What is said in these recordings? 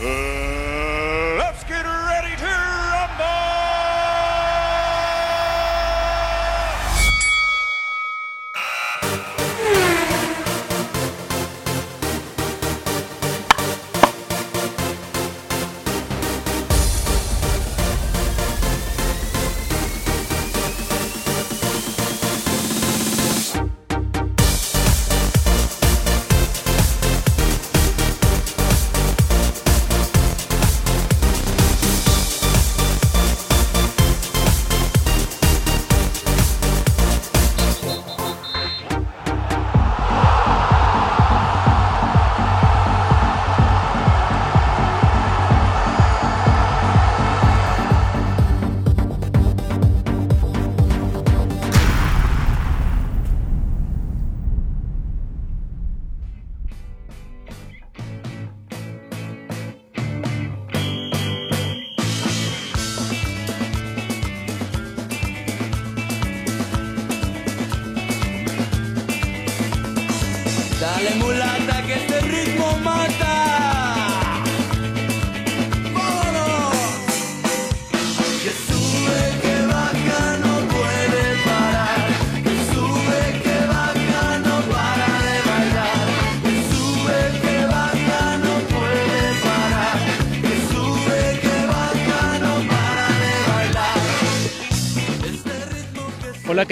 Uh,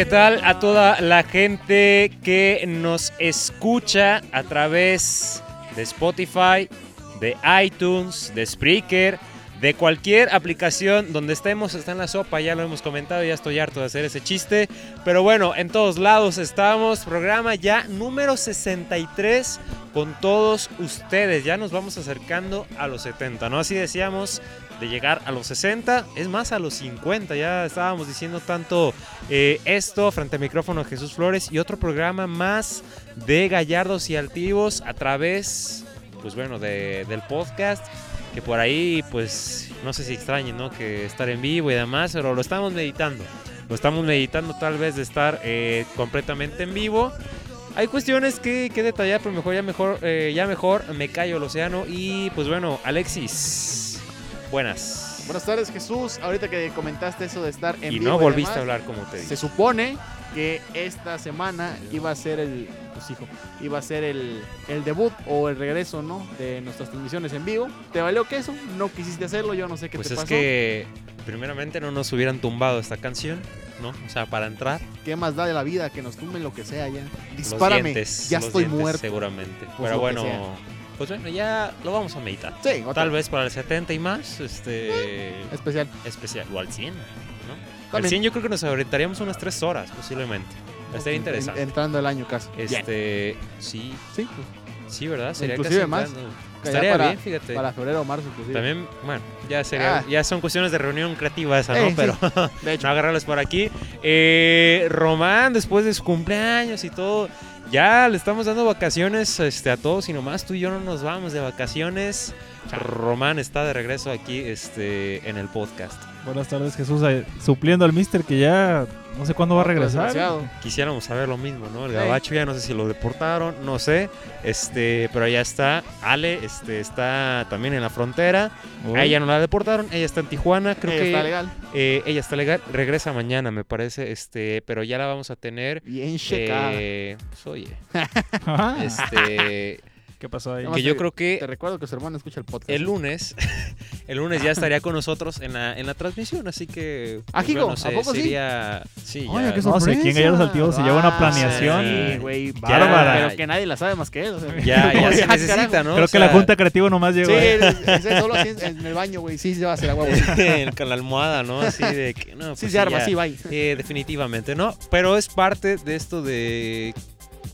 ¿qué tal a toda la gente que nos escucha a través de Spotify, de iTunes, de Spreaker, de cualquier aplicación donde estemos, está en la sopa, ya lo hemos comentado, ya estoy harto de hacer ese chiste, pero bueno, en todos lados estamos, programa ya número 63 con todos ustedes, ya nos vamos acercando a los 70, ¿no? Así decíamos de llegar a los 60, es más a los 50, ya estábamos diciendo tanto eh, esto frente al micrófono de Jesús Flores y otro programa más de Gallardos y Altivos a través, pues bueno, de- del podcast. Que por ahí, pues, no sé si extrañen, ¿no? Que estar en vivo y demás, pero lo estamos meditando. Lo estamos meditando tal vez de estar eh, completamente en vivo. Hay cuestiones que, que detallar, pero mejor ya mejor, eh, ya mejor me callo el océano. Y pues bueno, Alexis, buenas. Buenas tardes, Jesús. Ahorita que comentaste eso de estar en y vivo no volviste demás, a hablar como te Se dije. supone que esta semana iba a ser el, pues hijo, iba a ser el, el debut o el regreso, ¿no? De nuestras transmisiones en vivo. ¿Te valió que eso? No quisiste hacerlo, yo no sé qué Pues te es pasó. que primeramente no nos hubieran tumbado esta canción, ¿no? O sea, para entrar. ¿Qué más da de la vida que nos tumben lo que sea ya? los Dispárame, dientes, ya los estoy dientes, muerto. Seguramente. Pues Pero bueno. Pues bueno, ya lo vamos a meditar. Sí, otra Tal vez para el 70 y más, este especial. especial o al 100, ¿no? Al También. 100 yo creo que nos aventaríamos unas 3 horas posiblemente. Estaría En- interesante. Entrando el año casi. Bien. Este, sí, Sí, pues, sí, ¿verdad? Sería Inclusive casi más. entrando. Estaría para, bien, fíjate. para febrero o marzo inclusive. También, bueno, ya sería, Ah. ya son cuestiones de reunión creativa esa, ¿no? Eh, sí. Pero De hecho, no agarrarles por aquí. Eh, Román, después de su cumpleaños y todo, ya le estamos dando vacaciones este, a todos y nomás tú y yo no nos vamos de vacaciones. Román está de regreso aquí este, en el podcast. Buenas tardes, Jesús. Supliendo al Mister que ya no sé cuándo va a regresar. desgraciado. Quisiéramos saber lo mismo, ¿no? El gabacho ya no sé si lo deportaron, no sé. Este, pero ya está. Ale este, está también en la frontera. Uy. A ella no la deportaron, ella está en Tijuana, creo Ella que está legal. eh, ella está legal, regresa mañana, me parece, este, pero ya la vamos a tener. Bien checada. Eh, pues, oye, Ajá. este, ¿Qué pasó ahí? Que yo te- creo Te que recuerdo que su hermano escucha el podcast. el lunes, el lunes ya estaría con nosotros en la, en la transmisión, así que. Ah, Jigo, bueno, ¿a poco sí? sería, sí, Oye, ya- qué No sé, ¿quién Gallardos Altivos se lleva una Ah, planeación? Sí, güey, bárbara. ya. Pero que nadie la sabe más que él. o sea. ya, ya se carajo. necesita, ¿no? Creo O que la Junta Creativa nomás llegó. Sí, eh. solo así en el baño, güey. Sí, se va a hacer agua, güey. con la almohada, ¿no? Así de que, no, Sí, pues se arma, ya. sí, bye. Eh, definitivamente, ¿no? Pero es parte de esto de.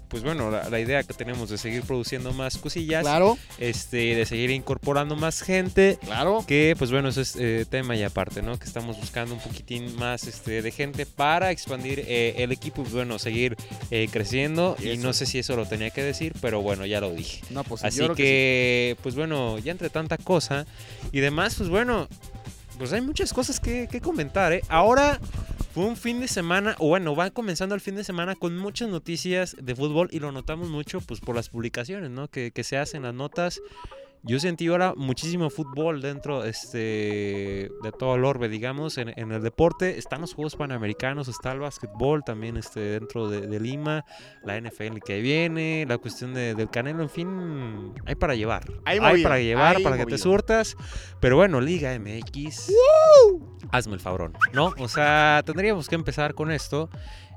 Pues bueno, la, la idea que tenemos de seguir produciendo más cosillas, Claro, este, de seguir incorporando más gente, claro. que pues bueno, eso es eh, tema y aparte, ¿no? Que estamos buscando un poquitín más este, de gente para expandir eh, el equipo y bueno, seguir eh, creciendo. Y no sé si eso lo tenía que decir, pero bueno, ya lo dije. No, pues Así yo que, creo pues bueno, ya entre tanta cosa y demás, pues bueno, pues hay muchas cosas que, que comentar, ¿eh? Ahora fue un fin de semana, o bueno, va comenzando el fin de semana con muchas noticias de fútbol y lo notamos mucho, pues por las publicaciones, ¿no? Que, que se hacen las notas. Yo sentí ahora muchísimo fútbol dentro este, de todo el orbe, digamos, en, en el deporte. Están los Juegos Panamericanos, está el básquetbol también este, dentro de, de Lima, la NFL que viene, la cuestión de- del Canelo, en fin, hay para llevar. Hay para llevar, hay para que te surtas. Pero bueno, Liga MX, hazme el fabrón, ¿no? O sea, tendríamos que empezar con esto.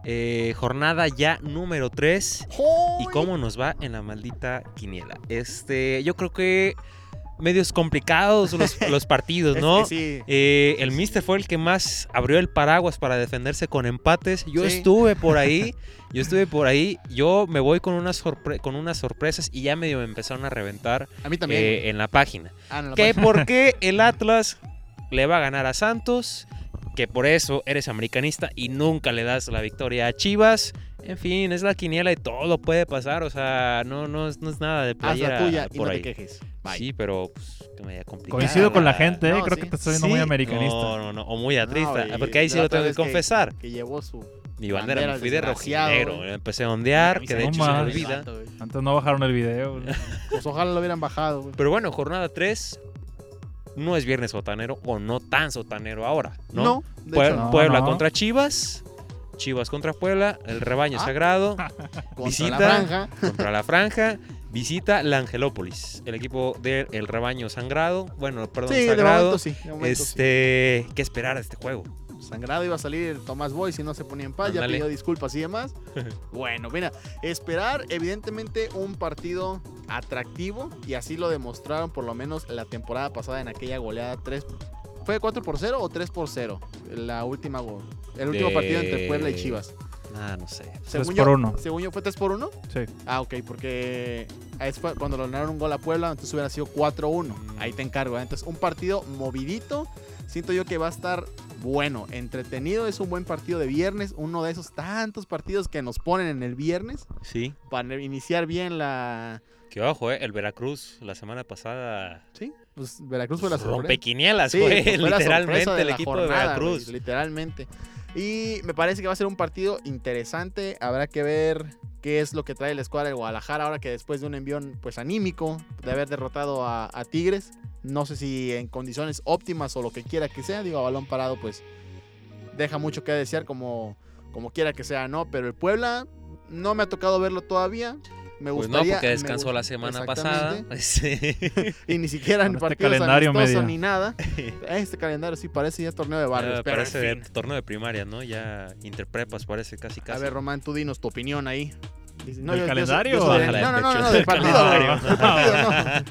Eh, jornada ya número 3. ¿Y cómo nos va en la maldita quiniela? Este, yo creo que medios complicados los, los partidos, Es ¿no? que sí. Eh, el Mister fue el que más abrió el paraguas para defenderse con empates. Yo Sí. estuve por ahí, yo estuve por ahí. Yo me voy con unas, con unas sorpresas y ya medio me empezaron a reventar A mí también. eh, en la página. Ah, no, la Que por qué el Atlas le va a ganar a Santos, que por eso eres americanista y nunca le das la victoria a Chivas. En fin, es la quiniela y todo puede pasar, o sea, no, no, es, no es nada de Haz playera la tuya y por no ahí. te quejes. Bye. Sí, pero pues, que me complicado. Coincido con la gente, ¿eh? No, creo sí. que te estoy viendo muy americanista. No, no, no, o muy No, atrista, y porque ahí sí lo tengo que confesar. Que llevó su. Mi bandera, bandera, me fui de rojinegro, empecé a ondear, que de No hecho se me olvida. Antes no bajaron el video. Pues ojalá lo hubieran bajado. Pero bueno, jornada 3 no es viernes sotanero o no tan sotanero ahora, ¿no? No, de Pue- hecho no. no. Puebla contra Chivas, Chivas contra Puebla, el rebaño Ah. sagrado Contra visita. la franja. contra la franja, visita la Angelópolis, el equipo del rebaño sangrado, bueno, perdón, Sí, de sagrado. momento sí. de momento sí. este, ¿qué esperar de este juego? Sangrado iba a salir Tomás Boy si no se ponía en paz, ya pidió disculpas y demás. bueno, mira, esperar evidentemente un partido atractivo y así lo demostraron por lo menos la temporada pasada en aquella goleada 3 ¿Fue 4 por 0 o 3 por 0? La última el último De- partido entre Puebla y Chivas. Ah, no sé. Según por yo, uno. Según yo fue 3 por 1. Sí. Ah, ok, porque es cuando le ganaron un gol a Puebla, entonces hubiera sido 4-1. Ahí te encargo. ¿eh? Entonces, un partido movidito. Siento yo que va a estar bueno, entretenido. Es un buen partido de viernes. Uno de esos tantos partidos que nos ponen en el viernes Sí. para iniciar bien la. Que ojo, eh, el Veracruz la semana pasada Sí, pues Veracruz fue la sorpresa. rompequinielas, Sí, fue literalmente el equipo de Veracruz. literalmente. Y me parece que va a ser un partido interesante. Habrá que ver qué es lo que trae la escuadra de Guadalajara ahora que después de un envión pues anímico de haber derrotado a, Tigres. No sé si en condiciones óptimas o lo que quiera que sea. Digo, a balón parado pues deja mucho que desear como, como quiera que sea, ¿no? Pero el Puebla no me ha tocado verlo todavía. Me Pues no, gustaría. porque descansó la semana pasada. Sí. Y ni siquiera en este partidos calendario medio. ni nada. Este calendario sí parece ya torneo de barrios. Pero parece en de fin. torneo de primaria, ¿no? Ya interprepas, parece casi A casi. ver, Román, tú dinos tu opinión ahí. Dice, ¿Del yo- yo soy- calendario yo de- No, no, no, no, del partido, calendario. Del partido, no.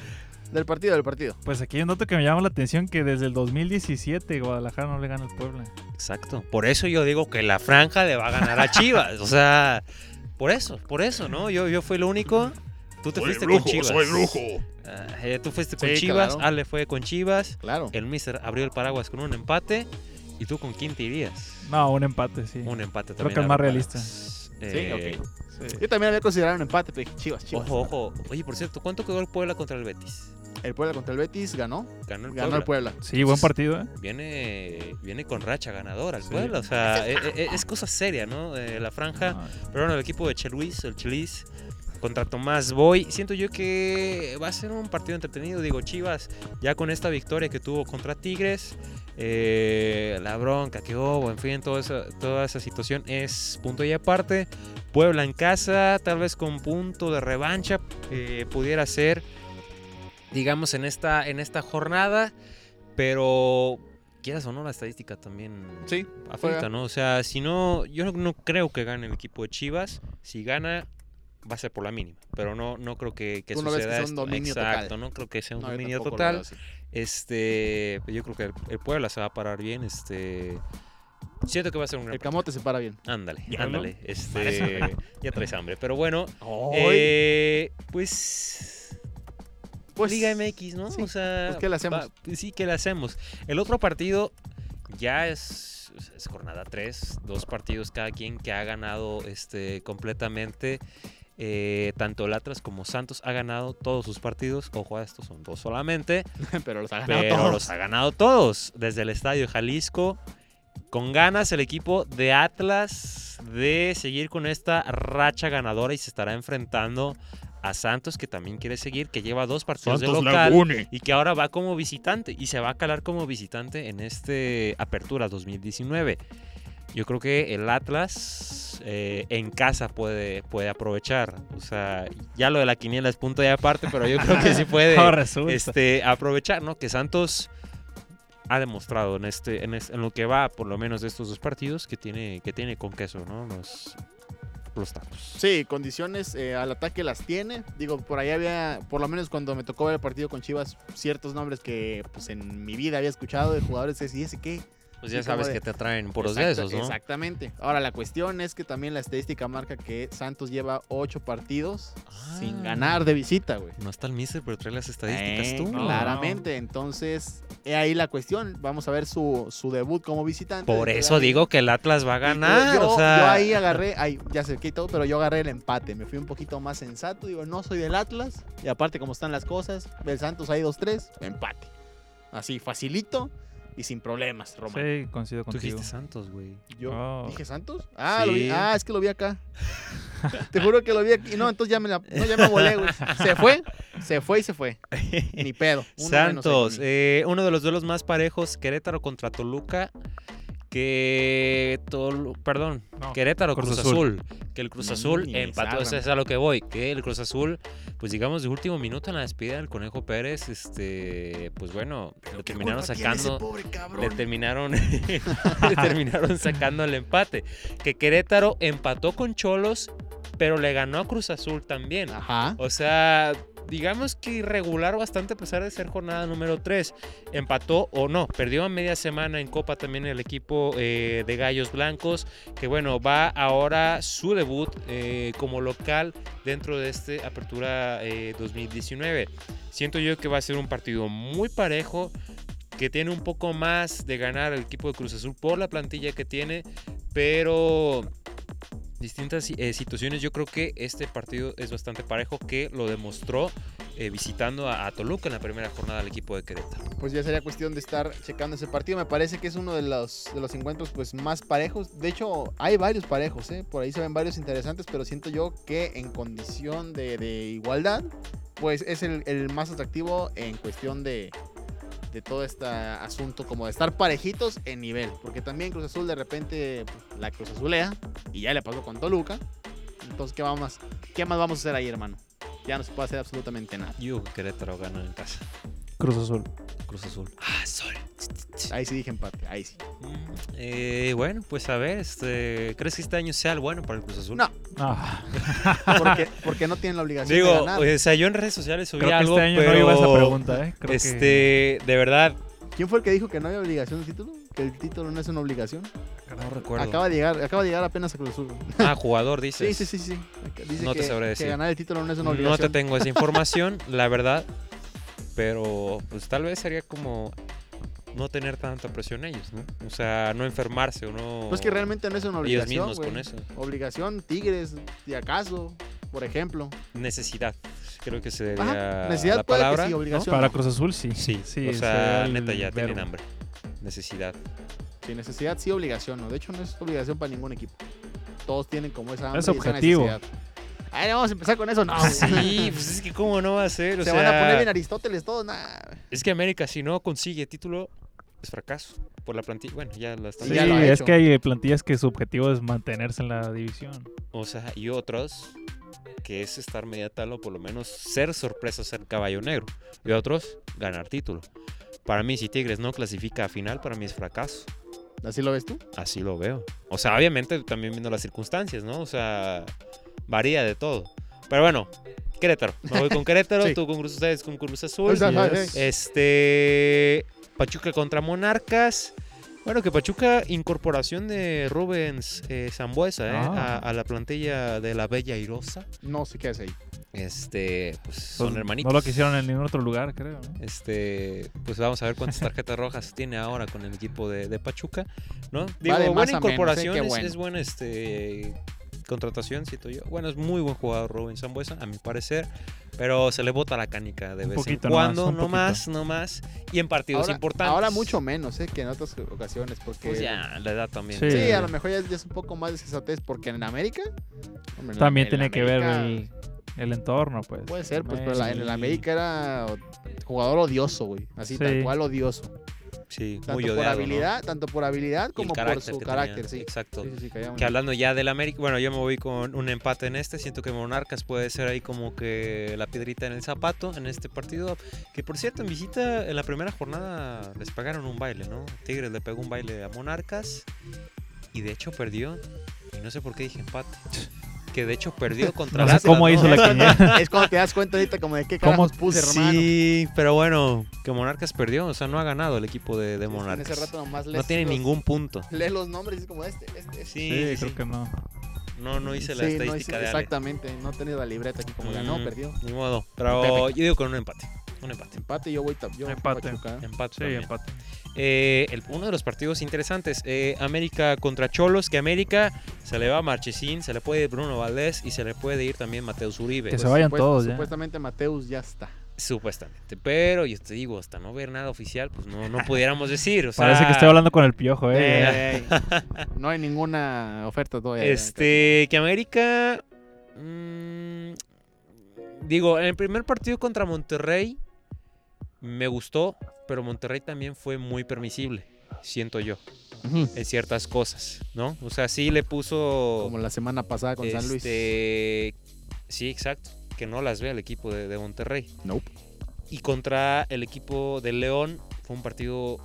Del partido, del partido. Pues aquí hay un dato que me llama la atención que desde el 2017 Guadalajara no le gana al Puebla. Exacto. Por eso yo digo que la franja le va a ganar a Chivas. o sea, por eso, por eso, ¿no? Yo, yo fui el único. Tú te fuiste con Chivas. Ah, eh, tú fuiste con Sí, Chivas, claro. Ale fue con Chivas. Claro. El Mister abrió el paraguas con un empate. ¿Y tú con quién te irías? No, un empate, sí. Un empate Creo también. que el más realista. Sí, Eh, ok. Sí. Yo también había considerado un empate, pero dije, Chivas, Chivas. Ojo, ojo. Oye, por cierto, ¿cuánto quedó el Puebla contra el Betis? El Puebla contra el Betis ganó. Ganó el Ganó Puebla. el Puebla. Sí, buen partido, ¿eh? Viene, viene con racha ganadora el Sí. Puebla. O sea, e- e- es, cosa seria, ¿no? Eh, la franja. No, Pero bueno, el equipo de Cheluis, el Chelis, contra Tomás Boy. Siento yo que va a ser un partido entretenido. Digo, Chivas, ya con esta victoria que tuvo contra Tigres, eh, la bronca que hubo, en fin, toda esa, toda esa situación es punto y aparte. Puebla en casa, tal vez con punto de revancha, eh, pudiera ser, digamos, en esta, en esta jornada. Pero, quieras o no, la estadística también Sí, afecta, juega. ¿no? O sea, si no, yo no, no creo que gane el equipo de Chivas. Si gana, va a ser por la mínima. Pero no, no creo que, que no ves que suceda sea un esto. dominio Exacto, total. no creo que sea un No, dominio total. Este, yo creo que el, el Puebla se va a parar bien. Este, siento que va a ser un gran El camote se para bien. Ándale, Ya, ¿no? ándale. Este, ya traes hambre. Pero bueno, eh, pues. Pues, Liga MX, ¿no? sí, o sea, pues, ¿qué le hacemos? va- sí, ¿qué le hacemos? El otro partido ya es, es jornada 3, dos partidos cada quien que ha ganado este, completamente. Eh, tanto el Atlas como Santos ha ganado todos sus partidos. Ojo a estos, son dos solamente. pero los ha ganado Pero todos. los ha ganado todos. Desde el Estadio Jalisco. Con ganas el equipo de Atlas de seguir con esta racha ganadora y se estará enfrentando a Santos, que también quiere seguir, que lleva dos partidos de local y que ahora va como visitante y se va a calar como visitante en este Apertura 2019. Yo creo que el Atlas eh, en casa puede, puede aprovechar. O sea, ya lo de la quiniela es punto de aparte, pero yo creo que sí puede este, aprovechar, ¿no? Que Santos ha demostrado en este, en es- en lo que va, por lo menos de estos dos partidos, que tiene, que tiene con queso, ¿no? Los, los tacos. Sí, condiciones eh, al ataque las tiene. Digo, por ahí había, por lo menos cuando me tocó ver el partido con Chivas, ciertos nombres que pues en mi vida había escuchado de jugadores. ¿Y ese qué? Pues ya sabes de- que te traen puros de esos, ¿no? Exactamente. Ahora, la cuestión es que también la estadística marca que Santos lleva ocho partidos sin Ah. ganar de visita, güey. No está el mister, pero trae las estadísticas Eh, tú. No. Claramente, entonces, he ahí la cuestión. Vamos a ver su, su debut como visitante. Por eso ahí- digo que el Atlas va a ganar. Yo, o sea, yo ahí agarré, ay, ya se quitó, pero yo agarré el empate. Me fui un poquito más sensato. Digo, no soy del Atlas. Y aparte, como están las cosas, del Santos hay 2-3, empate. Así, facilito y sin problemas, Román. Sí, coincido tú contigo. dijiste Santos, güey. Yo Oh. dije Santos. Ah, lo vi- ah, es que lo vi acá. Te juro que lo vi aquí. No, entonces ya me la, no, ya me volé, güey. Se fue, se fue y se fue. Ni pedo. Uno Santos, eh, uno de los duelos más parejos, Querétaro contra Toluca. Que Tolu- perdón, No, Querétaro Cruz Cruz, Azul. Azul. Que el Cruz Azul empató, eso es a lo que voy. Que el Cruz Azul, pues digamos de último minuto en la despedida del Conejo Pérez, este, pues bueno, lo ¿Qué terminaron sacando. pobre? Le terminaron, le terminaron sacando el empate. Que Querétaro empató con Cholos, pero le ganó a Cruz Azul también. Ajá. O sea, digamos que irregular bastante a pesar de ser jornada número 3. Empató o no, perdió a media semana en Copa también el equipo eh, de Gallos Blancos, que bueno, va ahora su debut eh, como local dentro de este Apertura eh, 2019. Siento yo que va a ser un partido muy parejo, que tiene un poco más de ganar el equipo de Cruz Azul por la plantilla que tiene, pero distintas eh, situaciones. Yo creo que este partido es bastante parejo, que lo demostró eh, visitando a, Toluca en la primera jornada del equipo de Querétaro. Pues ya sería cuestión de estar checando ese partido. Me parece que es uno de los, de los encuentros pues más parejos. De hecho, hay varios parejos, ¿eh? Por ahí se ven varios interesantes, pero siento yo que en condición de, igualdad, pues es el más atractivo en cuestión de, de todo este asunto, como de estar parejitos en nivel. Porque también Cruz Azul de repente pues, la Cruz Azulea y ya le pasó con Toluca. Entonces, ¿qué, vamos, ¿qué más vamos a hacer ahí, hermano? Ya no se puede hacer absolutamente nada. Yo, Querétaro gana en casa. Cruz Azul. Cruz Azul. Ah, sol. Ahí sí dije empate, ahí sí. Eh, bueno, pues a ver, este, ¿crees que este año sea el bueno para el Cruz Azul? No. Ah, Porque, porque no tienen la obligación de Digo, ganar. o sea, yo en redes sociales subí creo que algo, este año pero no iba esa pregunta, ¿eh? Creo que- este, de verdad, ¿Quién fue el que dijo que no había obligación de título? Que el título no es una obligación. no recuerdo. Acaba de llegar, acaba de llegar apenas a Cruz Azul. Ah, jugador, Sí, dices. sí, sí, sí. Dice No te que, sabré que decir. ganar el título no es una No obligación. te tengo esa información, la verdad. Pero pues tal vez sería como no tener tanta presión ellos, ¿no? O sea, no enfermarse o no. Pues que realmente no es una ellos obligación. mismos güey. con eso. Obligación, Tigres, si acaso, por ejemplo. Necesidad. Creo que se Ajá, debería necesidad la puede que palabra. sí, ¿no? obligación. Para Cruz Azul sí. Sí, sí o sea, neta ya tienen verbo. hambre. Necesidad. Sin necesidad, sí, obligación. ¿no? De hecho, no es obligación para ningún equipo. Todos tienen como esa hambre Es y esa objetivo. necesidad. Ay, vamos a empezar con eso. No, Sí, pues es que cómo no va a ser. O Se sea, van a poner bien Aristóteles todos. Nah. es que América si no consigue título es fracaso por la plantilla. Bueno, ya la están Sí, Sí, ya lo ha es hecho. que hay plantillas que su objetivo es mantenerse en la división. O sea, y otros que es estar media tabla o por lo menos ser sorpresa, ser caballo negro. Y otros, ganar título. Para mí, si Tigres no clasifica a final, para mí es fracaso. ¿Así lo ves tú? Así lo veo. O sea, obviamente también viendo las circunstancias, ¿no? O sea, varía de todo. Pero bueno, Querétaro. Me voy con Querétaro, Sí. tú con Cruz, ustedes con Cruz Azul. Pues, yes. Este. Pachuca contra Monarcas. Bueno, que Pachuca, incorporación de Rubens eh, Zambuesa ¿eh? Ah. a, a la plantilla de la Bella Irosa. No sé qué hace ahí. Este, pues son Pues, hermanitos. No lo quisieron en ningún otro lugar, creo. ¿no? Este, pues vamos a ver cuántas tarjetas rojas tiene ahora con el equipo de, de Pachuca, ¿no? Digo, buena menos, ¿eh? incorporación, es, es buena este, contratación, siento yo. Bueno, es muy buen jugador Rubén Zambuesa, a mi parecer, pero se le bota la canica de Un vez en cuando, un no poquito. más, no más, y en partidos Ahora, importantes. ahora mucho menos, ¿eh? Que en otras ocasiones. Porque Pues ya, la edad también. Sí. Sí, a lo mejor ya, ya es un poco más de sensatez porque en América. hombre, También en tiene que ver el, El entorno, pues. Puede ser, pues, pero la- en el América era jugador odioso, güey. Así Sí. tal cual odioso. Sí, Tanto muy por odiado, ¿no? habilidad, tanto por habilidad como por su carácter, tenía, sí. Exacto. Sí, sí, Que hablando ya del América, bueno, yo me voy con un empate en este. Siento que Monarcas puede ser ahí como que la piedrita en el zapato en este partido. Que por cierto, en visita, en la primera jornada les pagaron un baile, ¿no? Tigres le pegó un baile a Monarcas y de hecho perdió. Y no sé por qué dije empate. Que de hecho perdió contra No sé Atlas, cómo ¿no? hizo la quiniela. Es cuando te das cuenta ahorita como de qué ¿Cómo? carajos puse, hermano. Sí, pero bueno, que Monarcas perdió, o sea, no ha ganado el equipo de, que En Monarcas. ese rato nomás No tiene los- ningún punto. Lees los nombres y es como este, este, este. Sí, Sí, sí, creo que no. No, no hice la Sí, no estadística hice- de Ale. Exactamente, no he tenido la libreta aquí como ganó, Mm, perdió. Ni modo. Pero yo digo con un empate. Un empate. Empate, yo voy yo Empate. Pachuca. Empate. Sí, también. empate. Eh, el- uno de los partidos interesantes. eh, América contra Cholos. Que América se le va a Marchesín, se le puede ir Bruno Valdés y se le puede ir también Mateus Uribe. Que se vayan Supuest- todos ya. Supuestamente Mateus ya está. Supuestamente. Pero yo te digo, hasta no ver nada oficial, pues no, no pudiéramos decir. O sea, Parece que estoy hablando con el piojo, eh. No hay ninguna oferta todavía. Este, que América. mm, digo, en el primer partido contra Monterrey me gustó, pero Monterrey también fue muy permisible, siento yo, Ujú. en ciertas cosas, ¿no? O sea, sí le puso. Como la semana pasada con San Luis. este, Sí, exacto. Que no las ve el equipo de, de Monterrey. Nope. Y contra el equipo de León fue un partido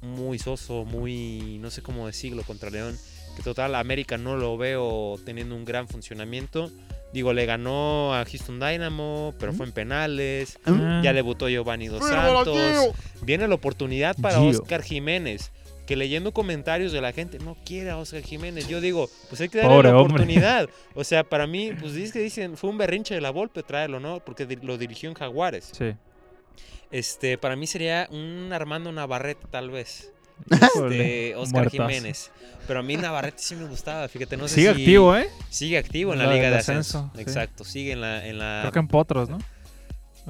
muy soso, muy, no sé cómo decirlo, contra León. Que total, América no lo veo teniendo un gran funcionamiento. Digo, le ganó a Houston Dynamo, pero fue en penales. Ah, Ya debutó Giovanni Dos ¡Fútbol, Santos. Viene la oportunidad para Gio. Oscar Jiménez. Que leyendo comentarios de la gente, no quiere a Oscar Jiménez. Yo digo, pues hay que darle Pobre la hombre. oportunidad. O sea, para mí, pues dice que dicen, fue un berrinche de la Volpe traerlo, ¿no? Porque lo dirigió en Jaguares. Sí. Este, para mí sería un Armando Navarrete, tal vez. Este, Oscar muertazo. Jiménez. Pero a mí Navarrete sí me gustaba, fíjate, no sé Sigue si- activo, ¿eh? Sigue activo en la, La Liga de Ascenso. ascenso, sí. Exacto, sigue en la, en la Creo que en Potros, ¿no?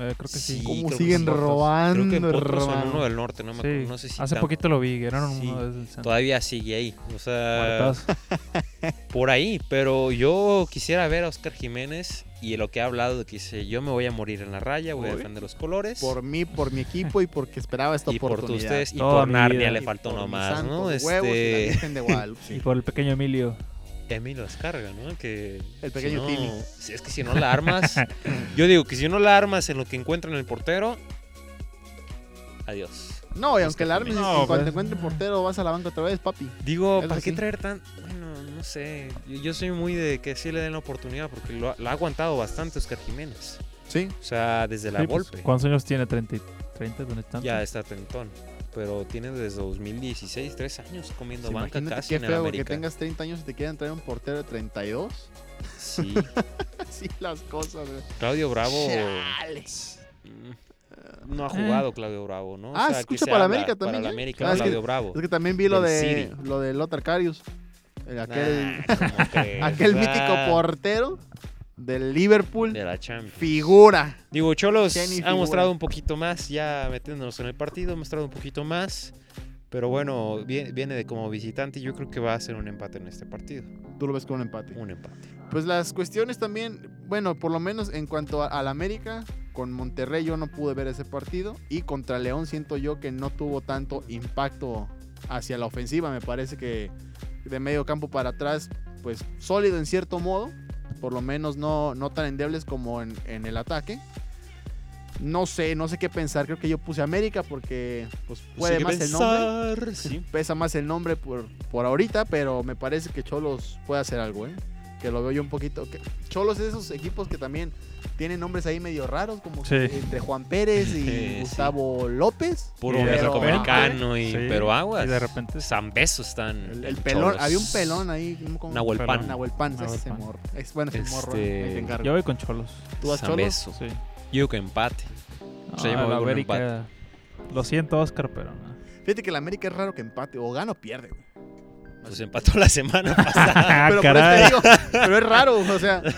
Eh, creo que sí. Sí, ¿Cómo creo que siguen robando, creo que en Potros o en hermano? uno del norte, no me acuerdo, Sí, no sé si hace poquito lo vi, eran Sí, uno del centro. todavía sigue ahí. O sea, Muertazo. por ahí, pero yo quisiera ver a Oscar Jiménez y lo que ha hablado de que dice, yo me voy a morir en la raya, voy a Uy. defender los colores. Por mí, por mi equipo y porque esperaba esta y por oportunidad. ustedes y Toda por Narnia vida. le faltó por nomás, ¿no? y la Este, de. Y por el pequeño Emilio. Emilio Descarga, ¿no? Que El pequeño si no- Timmy. si Es que si no la armas, yo digo que si no la armas en lo que encuentran en el portero, adiós. No, y aunque el armes, No, en cuanto pues. encuentre portero, vas a la banca otra vez, papi. Digo, Eso ¿para qué traer tan.? Bueno, no sé. Yo, yo soy muy de que sí le den la oportunidad porque lo, ha- lo ha aguantado bastante Oscar Jiménez. Sí. O sea, desde la Sí, pues, golpe. ¿Cuántos años tiene? ¿30? y- ¿30? ¿Dónde están? ya está tentón. Pero tiene desde 2016, tres años comiendo banca Imagínate casi qué en el feo que América. tengas 30 años y te quieran traer un portero de 32. Sí. Así las cosas. Claudio Bravo. Chale. mm, No ha jugado Claudio Bravo, ¿no? Ah, ¿se aquí escucha para América también Para la ya? América, Ah, es que- Claudio Bravo. Es que también vi lo de City. lo de Lothar Karius. El- aquel mítico portero del Liverpool. De la Champions. Figura. Digo, Cholos ha mostrado un poquito más, ya metiéndonos en el partido, ha mostrado un poquito más. Pero bueno, viene, de como visitante y yo creo que va a ser un empate en este partido. Tú lo ves con un empate. Un empate. Pues las cuestiones también, bueno, por lo menos en cuanto al América, con Monterrey yo no pude ver ese partido y contra León siento yo que no tuvo tanto impacto hacia la ofensiva. Me parece que de medio campo para atrás, pues sólido en cierto modo, por lo menos no, no tan endebles como en, en el ataque. No sé, no sé qué pensar. Creo que yo puse América porque pues puede más el nombre. Sí. Pesa más el nombre por, por ahorita, pero me parece que Cholos puede hacer algo, ¿eh? Que lo veo yo un poquito. que- Cholos es de esos equipos que también tienen nombres ahí medio raros, como Sí. entre Juan Pérez y Sí. Gustavo López. Puro americano, y, Sí, pero aguas. Y de repente San Besos están. El, pelón, Cholos. había un pelón ahí. ¿cómo- cómo? Nahuel Pan. Nahuel Pan, ese Nahuel Pan. morro. Es bueno ese morro. Este, encargo. Yo voy con Cholos. ¿Tú vas San Cholos? Beso. Sí. Yo digo que empate. O sea, yo me voy la América. Lo siento, Oscar, pero no. Fíjate que el América es raro que empate. O gana o pierde, güey. Pues empató la semana pasada. Ah, pero, por caray. digo, pero es raro, o sea.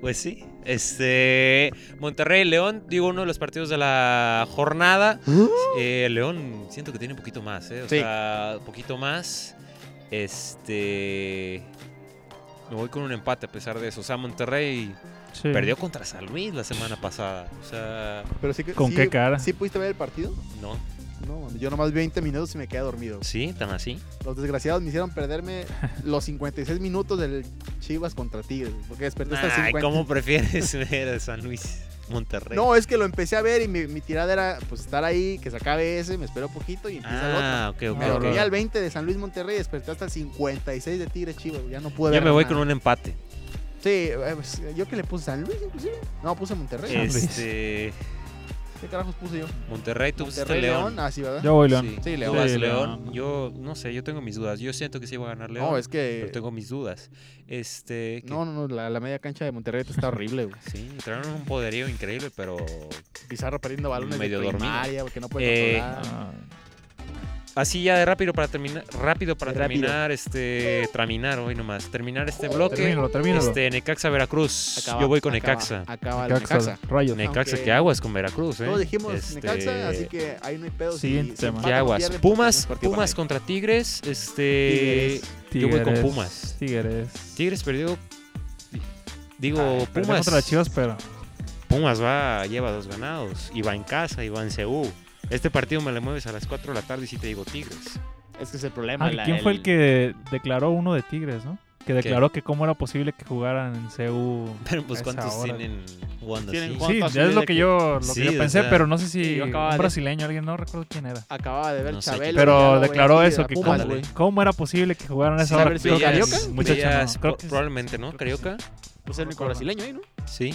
Pues sí. Este. Monterrey, León, digo, uno de los partidos de la jornada. Eh, León, siento que tiene un poquito más, ¿eh? O Sí. sea, un poquito más. Este. Me voy con un empate a pesar de eso. O sea, Monterrey Sí. Perdió contra San Luis la semana pasada. O sea, Pero sí que- ¿Con sí- qué cara? ¿Sí pudiste ver el partido? no. No, yo nomás 20 minutos y me quedé dormido. Sí, tan así. Los desgraciados me hicieron perderme los 56 minutos del Chivas contra Tigres, porque desperté hasta el Ay, 50. ¿cómo prefieres ver a San Luis Monterrey? No, es que lo empecé a ver y mi, mi tirada era pues estar ahí, que se acabe ese, me espero un poquito y empieza el otro. Ah, ok, ok. Me No, ok. dormí al 20 de San Luis Monterrey y desperté hasta el 56 de Tigres Chivas, ya no pude ver Yo me voy nada. con un empate. Sí, eh, pues, yo que le puse San Luis inclusive. No, puse Monterrey. Este, ¿Qué carajos puse yo? Monterrey, tú pusiste Monterrey León. León, ah, sí, ¿verdad? Yo voy León. Sí, Sí, tú León. vas Sí, León. León. Yo no sé, yo tengo mis dudas. Yo siento que sí va a ganar León. No, es que Pero tengo mis dudas. Este, que- no, no, no, la, la media cancha de Monterrey está horrible, güey. Sí, trajeron un poderío increíble, pero Pizarro perdiendo balones Medio de dormido. primaria, porque no puede Eh, controlar. Ah, así ya de rápido para terminar, rápido para De rápido. terminar, este, terminar hoy nomás, terminar este bloque. termínalo, termínalo. Este, Necaxa Veracruz. Acaba- Yo voy con acaba- Necaxa. Acaba el Necaxa, Necaxa. Rayos. Necaxa, aunque- que aguas con Veracruz, ¿eh? Todos dijimos Este, Necaxa, así que ahí no hay pedo. si- Siguiente tema. ¿Qué o aguas? Pumas, Pumas contra Tigres. Este, Tigres. yo voy con Tigres, Pumas. Tigres. Tigres perdió. Digo, Ay, perdió Pumas. contra las Chivas, pero Pumas va, lleva dos ganados. Y va en casa, y va en CU. Este partido me le mueves a las 4 de la tarde y sí te digo Tigres. Es que es el problema. Ah, la- ¿quién fue el que declaró uno de Tigres, no? Que declaró que cómo era posible que jugaran en CU. Pero pues cuántos hora. tienen jugando Tienen Sí, ¿Cuántas ya es lo que que- yo, lo Sí, que yo pensé, sea, pero no sé si un de- brasileño, alguien, no recuerdo quién era. Acababa de ver No Chabelo. Pero lo declaró eso, de que Pumas, cómo, era posible que jugaran esa Sí, hora. Carioca. No, creo es- probablemente, ¿no? creo sí. Carioca. Pues el único brasileño ahí, ¿no? Sí.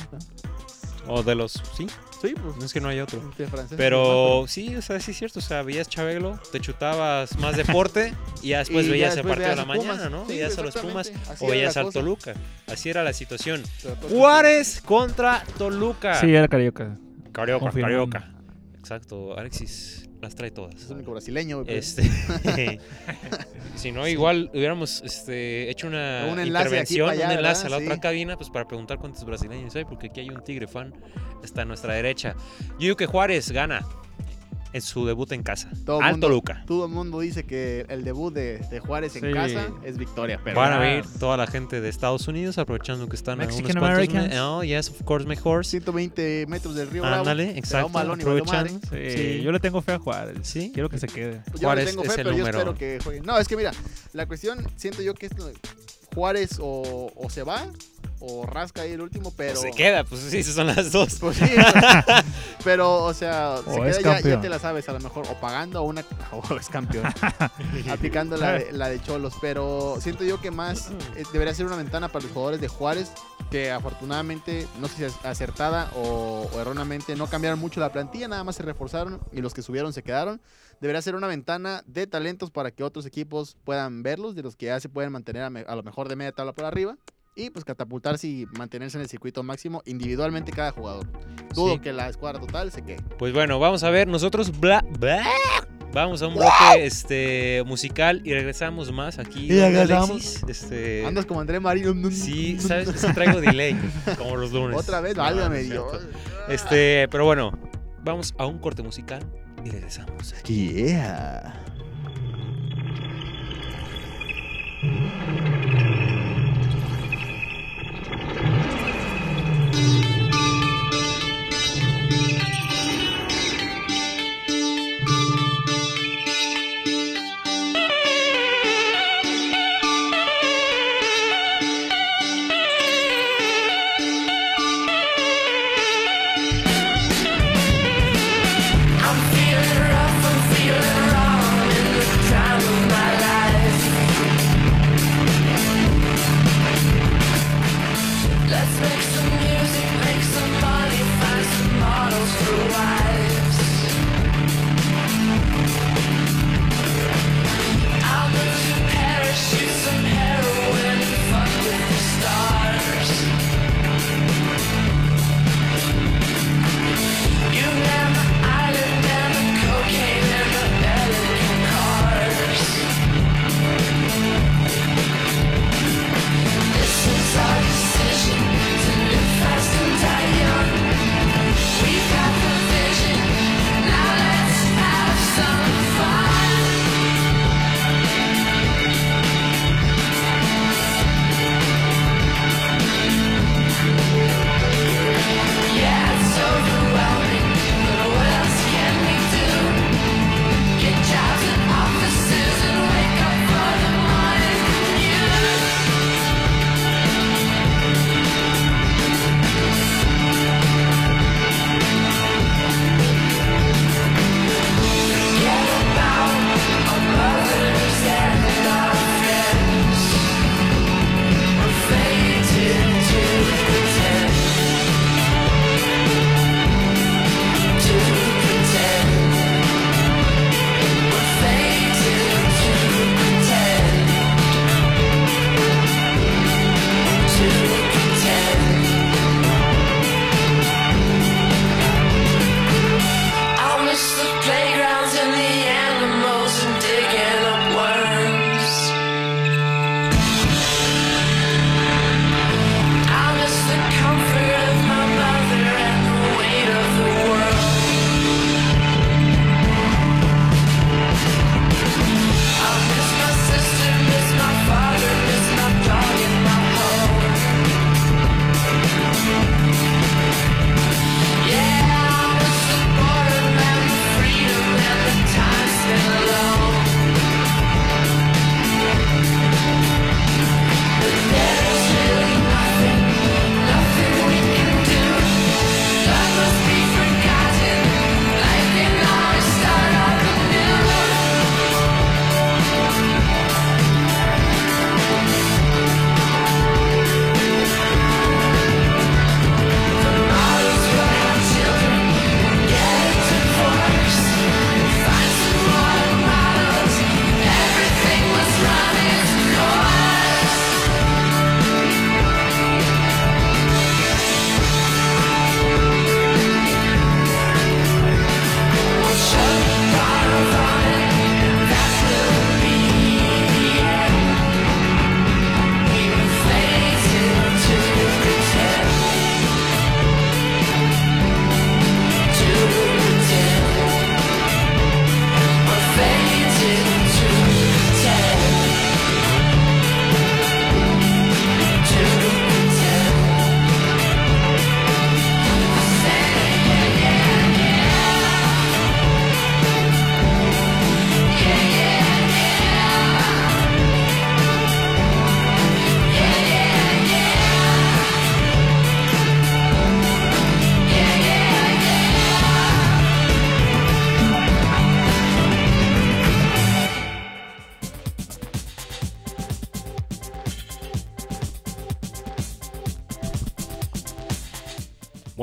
O de los. Sí, Sí, pues. no es que no hay otro. este Pero sí, o sea, sí es cierto. O sea, veías Chabelo, te chutabas más deporte y ya después Y ya veías el después partido de la a mañana. ¿no? Sí, veías a los Pumas. Así o veías al. Toluca. Así era la situación. Pues, Juárez contra Toluca. Sí, era Carioca. Carioca. Carioca. Exacto, Alexis las trae todas. Es el único brasileño, güey. Este, si no, igual hubiéramos este, hecho una Un intervención, allá, un enlace a la otra cabina, pues para preguntar cuántos brasileños hay, porque aquí hay un tigre fan, está a nuestra derecha. Yo digo que Juárez gana en su debut en casa. Todo Al mundo- Toluca. Todo el mundo dice que el debut de, de Juárez en Sí. casa es victoria, pero Van a Ah. ver toda la gente de Estados Unidos aprovechando que están unos Mexican cuantos Americans. me- Oh, yes, of course, mejor. 120 metros del río. Ándale, un exacto. Aprovechando. madre. Sí, Sí. yo le tengo fe a Juárez. Sí. Quiero que se quede. Pues yo Juárez no le tengo es fe, el pero yo número. espero que juegue. No, es que mira, la cuestión, siento yo que esto, Juárez o, o se va o rasca ahí el último, pero... Se queda, pues sí, esas son las dos. Pues sí, pues, pero, o sea, se O queda ya, ya te la sabes, a lo mejor, o pagando o una, o es campeón, aplicando la de, la de Cholos, pero siento yo que más eh, debería ser una ventana para los jugadores de Juárez, que afortunadamente, no sé si es acertada o, o erróneamente, no cambiaron mucho la plantilla, nada más se reforzaron y los que subieron se quedaron. Debería ser una ventana de talentos para que otros equipos puedan verlos, de los que ya se pueden mantener a, me- a lo mejor de media tabla por arriba. Y pues catapultarse y mantenerse en el circuito máximo individualmente cada jugador. Dudo Sí. que la escuadra total se quede. Pues bueno, vamos a ver, nosotros bla, bla, vamos a un bloque este musical y regresamos más aquí. Y regresamos. Este Andas como André Marino. Sí, sabes, es que traigo delay como los lunes. Otra vez, No, no válgame es Dios. Este, pero bueno, vamos a un corte musical y regresamos. Yeah.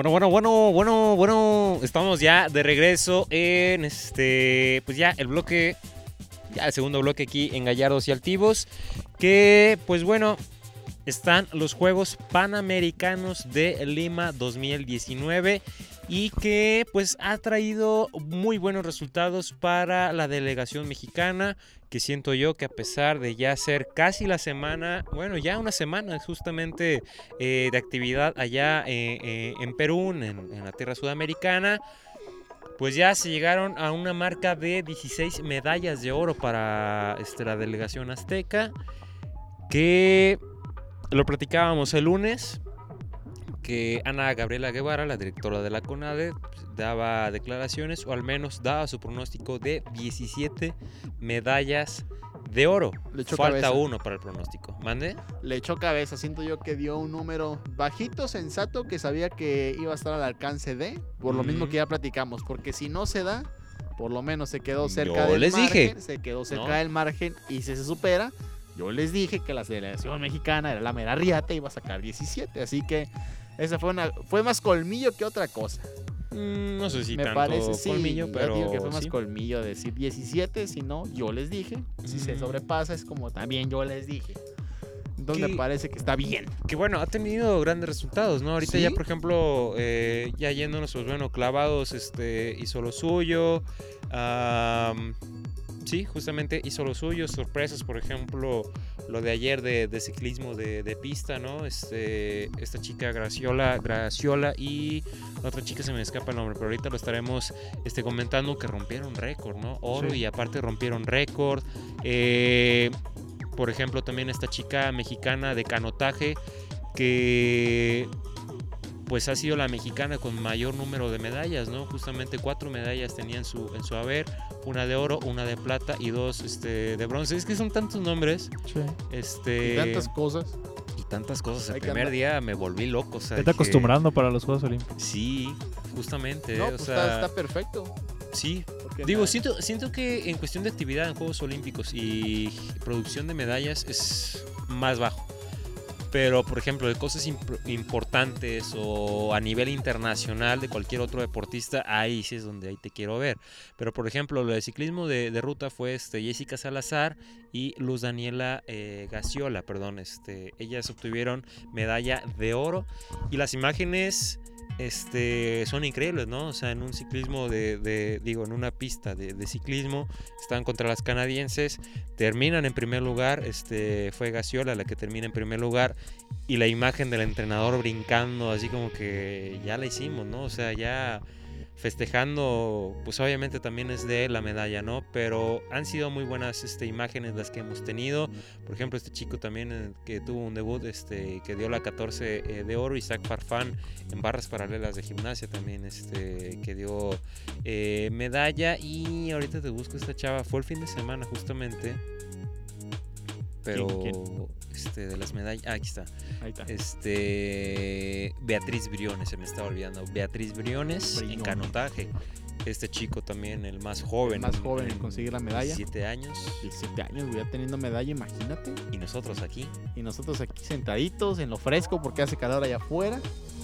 Bueno, bueno, bueno, bueno, bueno. Estamos ya de regreso en este. Pues ya el bloque. Ya el segundo bloque aquí en Gallardos y Altivos. Que, pues bueno, están los Juegos Panamericanos de Lima 2019 y que pues ha traído muy buenos resultados para la delegación mexicana que siento yo que a pesar de ya ser casi la semana, bueno ya una semana justamente eh, de actividad allá eh, eh, en Perú, en, la tierra sudamericana, pues ya se llegaron a una marca de 16 medallas de oro para este, la delegación azteca que lo platicábamos el lunes, que Ana Gabriela Guevara, la directora de la CONADE, daba declaraciones o al menos daba su pronóstico de 17 medallas de oro. Le echó Falta cabeza. uno para el pronóstico. ¿Mande? Le echó cabeza, siento yo que dio un número bajito, sensato, que sabía que iba a estar al alcance de, por lo mismo que ya platicamos, porque si no se da, por lo menos se quedó cerca Yo del les margen, dije. se quedó cerca ¿No? del margen y si se supera, yo les dije que la selección mexicana era la mera riata y iba a sacar 17, así que esa fue una fue más colmillo que otra cosa. Mm, no sé si Me tanto parece sí, colmillo, pero digo que fue más sí. colmillo decir 17, si no, yo les dije, si se Mm. sobrepasa es como también yo les dije. Entonces Que- me parece que está bien. que bueno, ha tenido grandes resultados, ¿no? Ahorita ¿Sí? ya, por ejemplo, eh, ya yéndonos, pues bueno, clavados, este, hizo lo suyo. am, sí, justamente hizo lo suyo. Sorpresas, por ejemplo, lo de ayer de, de ciclismo de, de pista, ¿no? Este, esta chica Graciola, Graciola y la otra chica se me escapa el nombre, pero ahorita lo estaremos este, comentando que rompieron récord, ¿no? Oro Sí. y aparte rompieron récord. Eh, por ejemplo, también esta chica mexicana de canotaje que pues ha sido la mexicana con mayor número de medallas, ¿no? Justamente cuatro medallas tenía en su, en su haber, una de oro, una de plata y dos este, de bronce. Es que son tantos nombres, Sí. este, Y tantas cosas. y tantas cosas. El primer día me volví loco. O sea, Ya te dije, acostumbrando para los Juegos Olímpicos. Sí, justamente. No, o pues sea, está, está perfecto. sí, porque Digo, siento, siento que en cuestión de actividad en Juegos Olímpicos y producción de medallas es más bajo. Pero, por ejemplo, de cosas imp- importantes o a nivel internacional de cualquier otro deportista, ahí sí es donde ahí te quiero ver. Pero, por ejemplo, lo de ciclismo de, de ruta fue este, Jessica Salazar y Luz Daniela eh, Gaciola, perdón. Este, ellas obtuvieron medalla de oro y las imágenes este, son increíbles, ¿no? O sea, en un ciclismo de, de- digo, en una pista de, ciclismo, están contra las canadienses, terminan en primer lugar, este, fue Gaciola la que termina en primer lugar, y la imagen del entrenador brincando, así como que ya la hicimos, ¿no? O sea, ya festejando, pues obviamente también es de la medalla, ¿no? Pero han sido muy buenas este, imágenes las que hemos tenido. Por ejemplo, este chico también eh, que tuvo un debut, este, que dio la 14 eh, de oro, Isaac Farfán, en barras paralelas de gimnasia también, este, que dio eh, medalla. Y ahorita te busco esta chava, fue el fin de semana justamente. Pero, quién? este, de las medallas, ah, aquí está. Ahí está. Este. Beatriz Briones, se me estaba olvidando. Beatriz Briones en canotaje. Este chico también, el más joven. más joven en conseguir la medalla. 17 años. 17 años, güey, ya teniendo medalla, imagínate. Y nosotros aquí. Y nosotros aquí sentaditos en lo fresco porque hace calor allá afuera.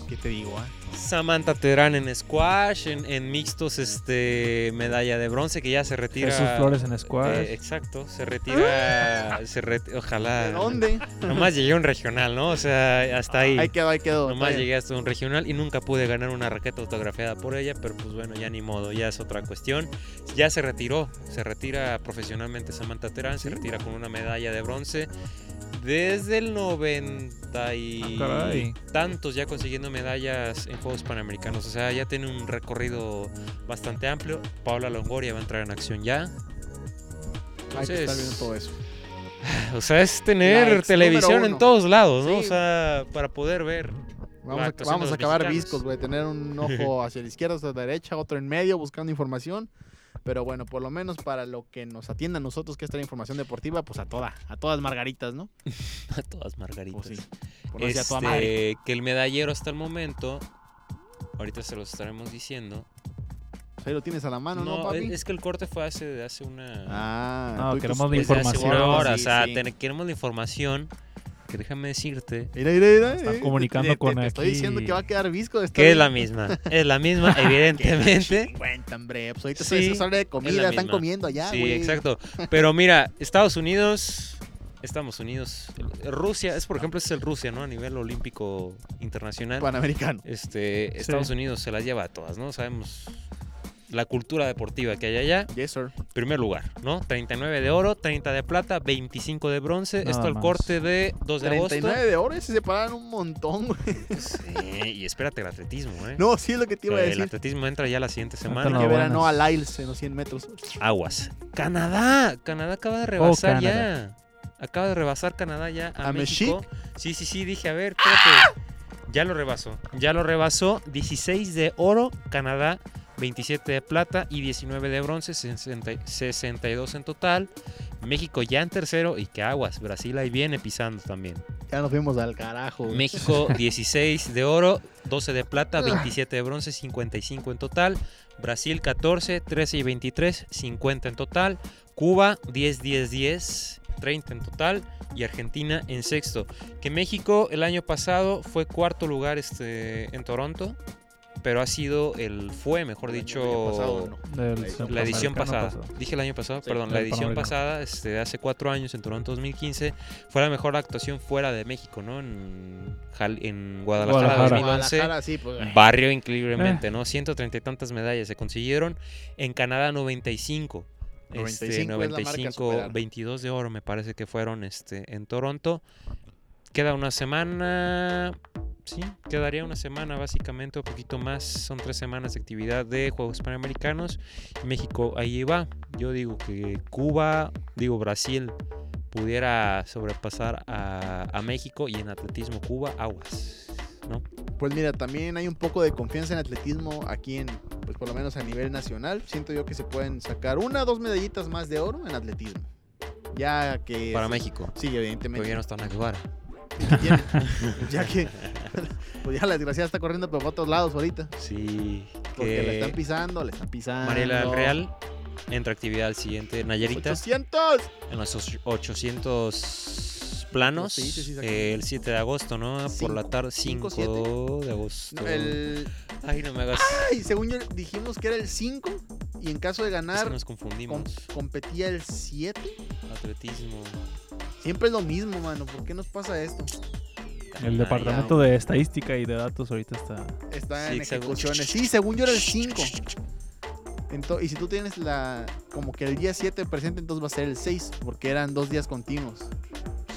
¿Qué te digo, ah? Samantha Terán en squash, en, en mixtos, este. Medalla de bronce que ya se retira. Jesús Flores en squash. Eh, exacto, se retira. se reti- ojalá. ¿De dónde? Nomás llegué a un regional, ¿no? O sea, hasta ahí. Ahí quedó, ahí quedó. Nomás llegué hasta un regional y nunca pude ganar una raqueta autografiada por ella, pero pues bueno, ya ni modo, ya es otra cuestión. Ya se retiró, se retira profesionalmente Samantha Terán, se retira con una medalla de bronce. Desde el 90 y Ah, caray. tantos ya consiguiendo medallas en Juegos Panamericanos. O sea, ya tiene un recorrido bastante amplio. Paula Longoria va a entrar en acción ya. Hay que estar Entonces, viendo todo eso. o sea, es tener televisión en todos lados, ¿no? O sea, para poder ver Vamos, a, vamos a acabar mexicanos. viscos, güey. Tener un ojo hacia la izquierda, hacia la derecha, otro en medio, buscando información. Pero bueno, por lo menos para lo que nos atienda a nosotros, que es la información deportiva, pues a toda, a todas margaritas, ¿no? a todas margaritas. Pues sí. Por no decir a toda madre. Este, que el medallero hasta el momento, ahorita se los estaremos diciendo. Ahí lo tienes a la mano, ¿no, No, papi? es, que el corte fue hace, hace una. Ah, No, queremos la hace información. una hora, Sí, o sea, sí. ten- queremos la información déjame decirte Mira, mira, mira. Están comunicando te- te- con te estoy aquí. diciendo que va a quedar visco. de que es la misma. Es la misma, evidentemente. Cuenta, hombre. Pues ahorita Sí, es hora de comida. Están comiendo allá, Sí, exacto. Pero mira, Estados Unidos, Estados Unidos, Rusia, es por ejemplo, es el Rusia, ¿no? A nivel olímpico internacional. Panamericano. Este, Estados Sí. Unidos se las lleva a todas, ¿no? Sabemos la cultura deportiva que hay allá. Yes, sir. Primer lugar, ¿no? 39 de oro, 30 de plata, 25 de bronce. Nada Esto al más. corte de 2 de agosto. 39 de oro y se separan un montón, güey. Sí, y espérate el atletismo, ¿eh? No, sí es lo que te iba a el decir. atletismo entra ya la siguiente semana. no. que ver a Lyles en los 100 metros. Aguas. Canadá. Canadá acaba de rebasar Canadá. ya. Acaba de rebasar Canadá ya a, ¿A México. Sí, sí, sí. Dije, a ver, espérate. Ya lo rebasó. Ya lo rebasó. 16 de oro, Canadá. 27 de plata y 19 de bronce, 60 y- 62 en total. México ya en tercero y que aguas. Brasil ahí viene pisando también. Ya nos fuimos al carajo. güey. México 16 de oro, 12 de plata, 27 de bronce, 55 en total. Brasil 14, 13 y 23, 50 en total. Cuba 10, 10, 10, 30 en total. Y Argentina en sexto. Que México el año pasado fue cuarto lugar este, en Toronto. Pero ha sido el, fue mejor El dicho, pasado, no. La la edición pasada. pasado. Dije el año pasado, Sí, perdón, la edición Panamericano. pasada, este, de hace cuatro años en Toronto 2015, fue la mejor actuación fuera de México, ¿no? En, en Guadalajara, Guadalajara. 2011. Guadalajara, sí, pues. Barrio Eh. increíblemente, ¿no? 130 y tantas medallas se consiguieron. En Canadá 95. 95 Este, es la marca a 95, superar. 22 de oro me parece que fueron este, en Toronto. Queda una semana, sí, quedaría una semana básicamente, un poquito más. Son tres semanas de actividad de Juegos Panamericanos. México ahí va. Yo digo que Cuba, digo Brasil, pudiera sobrepasar a, a México y en atletismo Cuba, aguas. ¿no? Pues mira, también hay un poco de confianza en atletismo aquí en, pues por lo menos a nivel nacional. Siento yo que se pueden sacar una o dos medallitas más de oro en atletismo. Ya que... Para México. Sí, evidentemente. ya no está Ana Guevara. ya que... Pues ya la desgraciada está corriendo por otros lados ahorita. Sí. Porque le que están pisando, le están pisando. Mariela Real entra actividad al siguiente. Nayarita 800. en los och- 800 planos. Sí, sí, sí, exacto. eh, el 7 de agosto, ¿no? Por la tarde, 5 cinco, de agosto. No, el... Ay, no me hagas. Ay, según yo dijimos que era el 5 y en caso de Es que ganar nos com- confundimos. competía el 7. Atletismo. Siempre es lo mismo, mano. ¿Por qué nos pasa esto? El departamento de estadística y de datos ahorita está. Está Sí, en exacto. ejecuciones. Sí, según yo era el 5. Ento- y si tú tienes la como que el día 7 presente, entonces va a ser el 6, porque eran dos días continuos.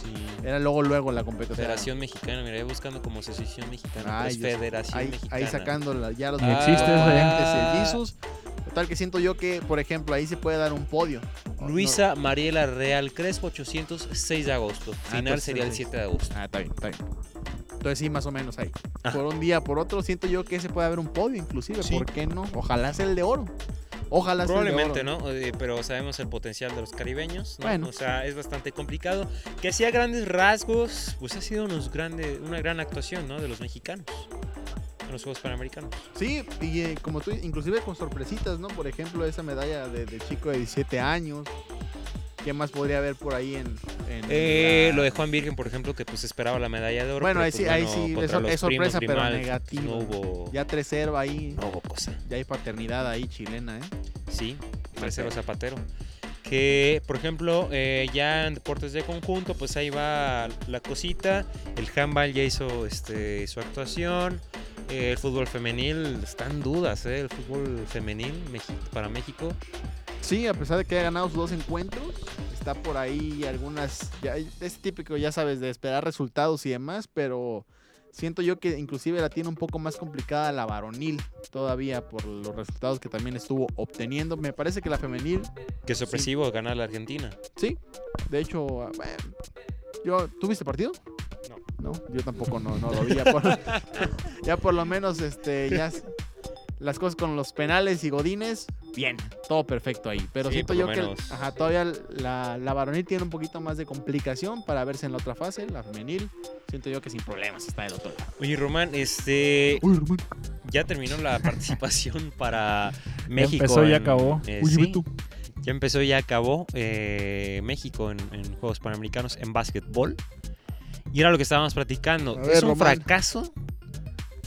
Sí. Era luego, luego la competencia. Federación Mexicana, mira, buscando como Asociación Mexicana. pero Ay, es Dios. Federación ahí, Mexicana. ahí sacando la- ya los Ni existe Total que siento yo que, por ejemplo, ahí se puede dar un podio. Luisa Mariela Real Crespo, 806 de agosto. Ah, Final entonces sería el el 7 de agosto. Ah, está bien, está bien. Entonces sí, más o menos ahí. Ajá. Por un día, por otro, siento yo que se puede haber un podio inclusive. Sí. ¿Por qué no? Ojalá sea el de oro. Ojalá sea el de Probablemente, oro. ¿no? Eh, pero sabemos el potencial de los caribeños, ¿no? Bueno. O sea, es bastante complicado. Que hacía grandes rasgos, pues ha sido unos grande, una gran actuación, ¿no? De los mexicanos en los Juegos Panamericanos. Sí, y eh, como tú, inclusive con sorpresitas, ¿no? Por ejemplo, esa medalla de, de chico de 17 años. ¿Qué más podría haber por ahí en...? en Eh, la- lo de Juan Virgen, por ejemplo, que pues esperaba la medalla de oro. Bueno, ahí pues, sí- ahí bueno, sí, es sor- sorpresa, primos pero. No hubo, Ya 3-0 ahí. no hubo cosa. Ya hay paternidad ahí chilena, ¿eh? Sí, tercero Ok. Zapatero. Que, por ejemplo, eh, ya en deportes de conjunto, pues ahí va la cosita. El handball ya hizo este, su actuación. Eh, el fútbol femenil está en dudas, ¿eh? El fútbol femenil para México. Sí, a pesar de que haya ganado sus dos encuentros, está por ahí algunas, ya, es típico, ya sabes, de esperar resultados y demás, pero siento yo que inclusive la tiene un poco más complicada la varonil todavía por los resultados que también estuvo obteniendo. Me parece que la femenil, Que sorpresivo ganar la Argentina. sí, de hecho, ah, bueno, yo, ¿tuviste partido? No. Yo tampoco no, no lo vi. Ya por, ya por lo menos, este, ya las cosas con los penales y godines, bien, todo perfecto ahí. Pero Sí, siento yo que ajá, todavía la, la varonil tiene un poquito más de complicación para verse en la otra fase, la femenil. Siento yo que sin problemas está del otro lado. Oye, Román, este. Ya terminó la participación para México. empezó y en- acabó. eh, Oye, sí, Beto. ya empezó y acabó eh, México en, en Juegos Panamericanos en básquetbol. Y era lo que estábamos platicando. Ver, ¿Es un Román. fracaso?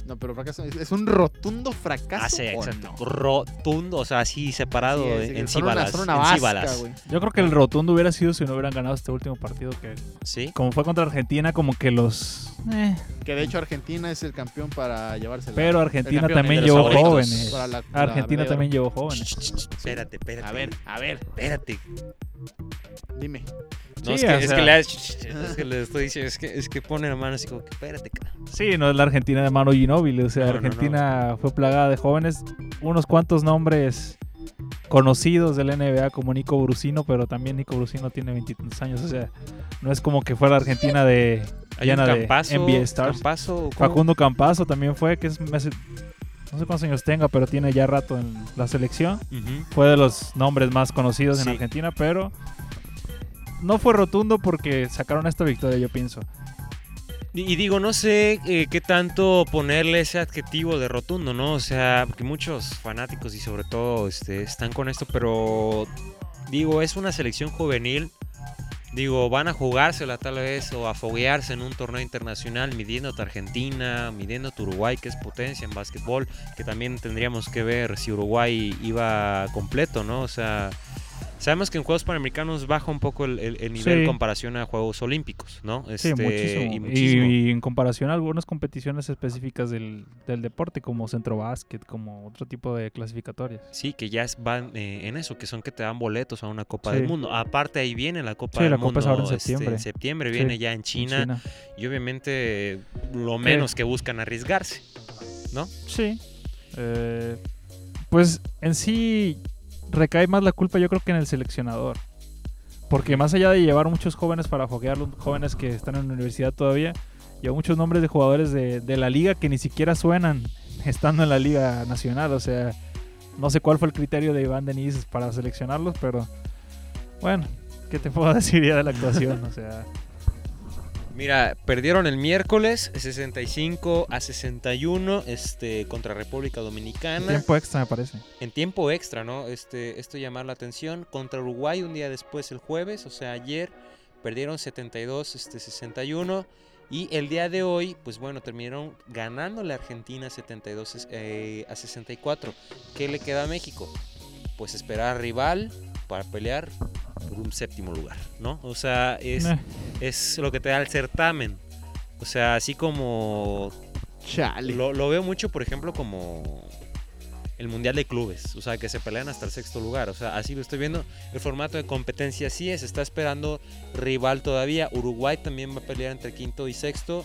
No, pero fracaso es un rotundo fracaso. Ah, sí, o exacto. no? Rotundo, o sea, así separado Sí, en que son una- cíbalas. son una en vasca, cíbalas. güey. Yo creo que el rotundo hubiera sido si no hubieran ganado este último partido. Que Sí. como fue contra Argentina, como que los. eh, Que de hecho Argentina es el campeón para llevársela. pero El Argentina también llevó jóvenes. La- Argentina la también llevó jóvenes. Espérate, espérate. A ver, a ver, Espérate. Dime. No, Sí, es, que, es, sea- que le, es que le estoy diciendo, es que, es que pone la mano así como que espérate, cara. Sí, no es la Argentina de Mano Ginóbili. O sea, No, no, Argentina fue plagada de jóvenes. Unos cuantos nombres conocidos del NBA como Nico Brusino, pero también Nico Brusino tiene 23 años. O sea, no es como que fuera la Argentina de Hay llena un de campazo, NBA Stars. campazo. Facundo Campazo también fue, que es me hace- no sé cuántos años tenga, pero tiene ya rato en la selección. Fue de los nombres más conocidos en. Argentina, pero no fue rotundo porque sacaron esta victoria, yo pienso. Y, y digo, no sé eh, qué tanto ponerle ese adjetivo de rotundo, ¿no? O sea, porque muchos fanáticos y sobre todo este, están con esto, pero digo, es una selección juvenil. Digo, van a jugársela tal vez o a foguearse en un torneo internacional midiéndote a Argentina, midiéndote Uruguay, que es potencia en básquetbol, que también tendríamos que ver si Uruguay iba completo, ¿no? O sea, sabemos que en Juegos Panamericanos baja un poco el, el- el nivel Sí. en comparación a Juegos Olímpicos, ¿no? Sí, Este, muchísimo. Y Y, muchísimo. y en comparación a algunas competiciones específicas del, del deporte, como centro básquet, como otro tipo de clasificatorias. Sí, que ya van eh, en eso, que son que te dan boletos a una Copa Sí. del Mundo. Aparte ahí viene la Copa Sí, del la Copa Mundo. es ahora en este, septiembre. en septiembre Sí, viene ya en en China, y obviamente lo menos que buscan arriesgarse. ¿No? Sí. Eh, pues en sí recae más la culpa yo creo que en el seleccionador. Porque más allá de llevar muchos jóvenes para foguear, jóvenes que están en la universidad todavía, lleva muchos nombres de jugadores de, de la liga que ni siquiera suenan estando en la liga nacional. O sea, no sé cuál fue el criterio de Iván Denis para seleccionarlos, pero bueno, ¿qué te puedo decir ya de la actuación? O sea, Mira, perdieron el miércoles 65 a 61 este, contra República Dominicana. tiempo extra me parece. En tiempo extra, ¿no? Este, esto llamar la atención. Contra Uruguay un día después, el jueves, o sea, ayer, perdieron 72, este, 61. Y el día de hoy, pues bueno, terminaron ganando la Argentina 72 eh, a 64. ¿Qué le queda a México? Pues esperar rival para pelear por un séptimo lugar, ¿no? O sea, es, Eh, es lo que te da el certamen. O sea, así como Chale. lo, lo veo mucho, por ejemplo, como el Mundial de Clubes. O sea, que se pelean hasta el sexto lugar. O sea, así lo estoy viendo. El formato de competencia sí es. Está esperando rival todavía. Uruguay también va a pelear entre quinto y sexto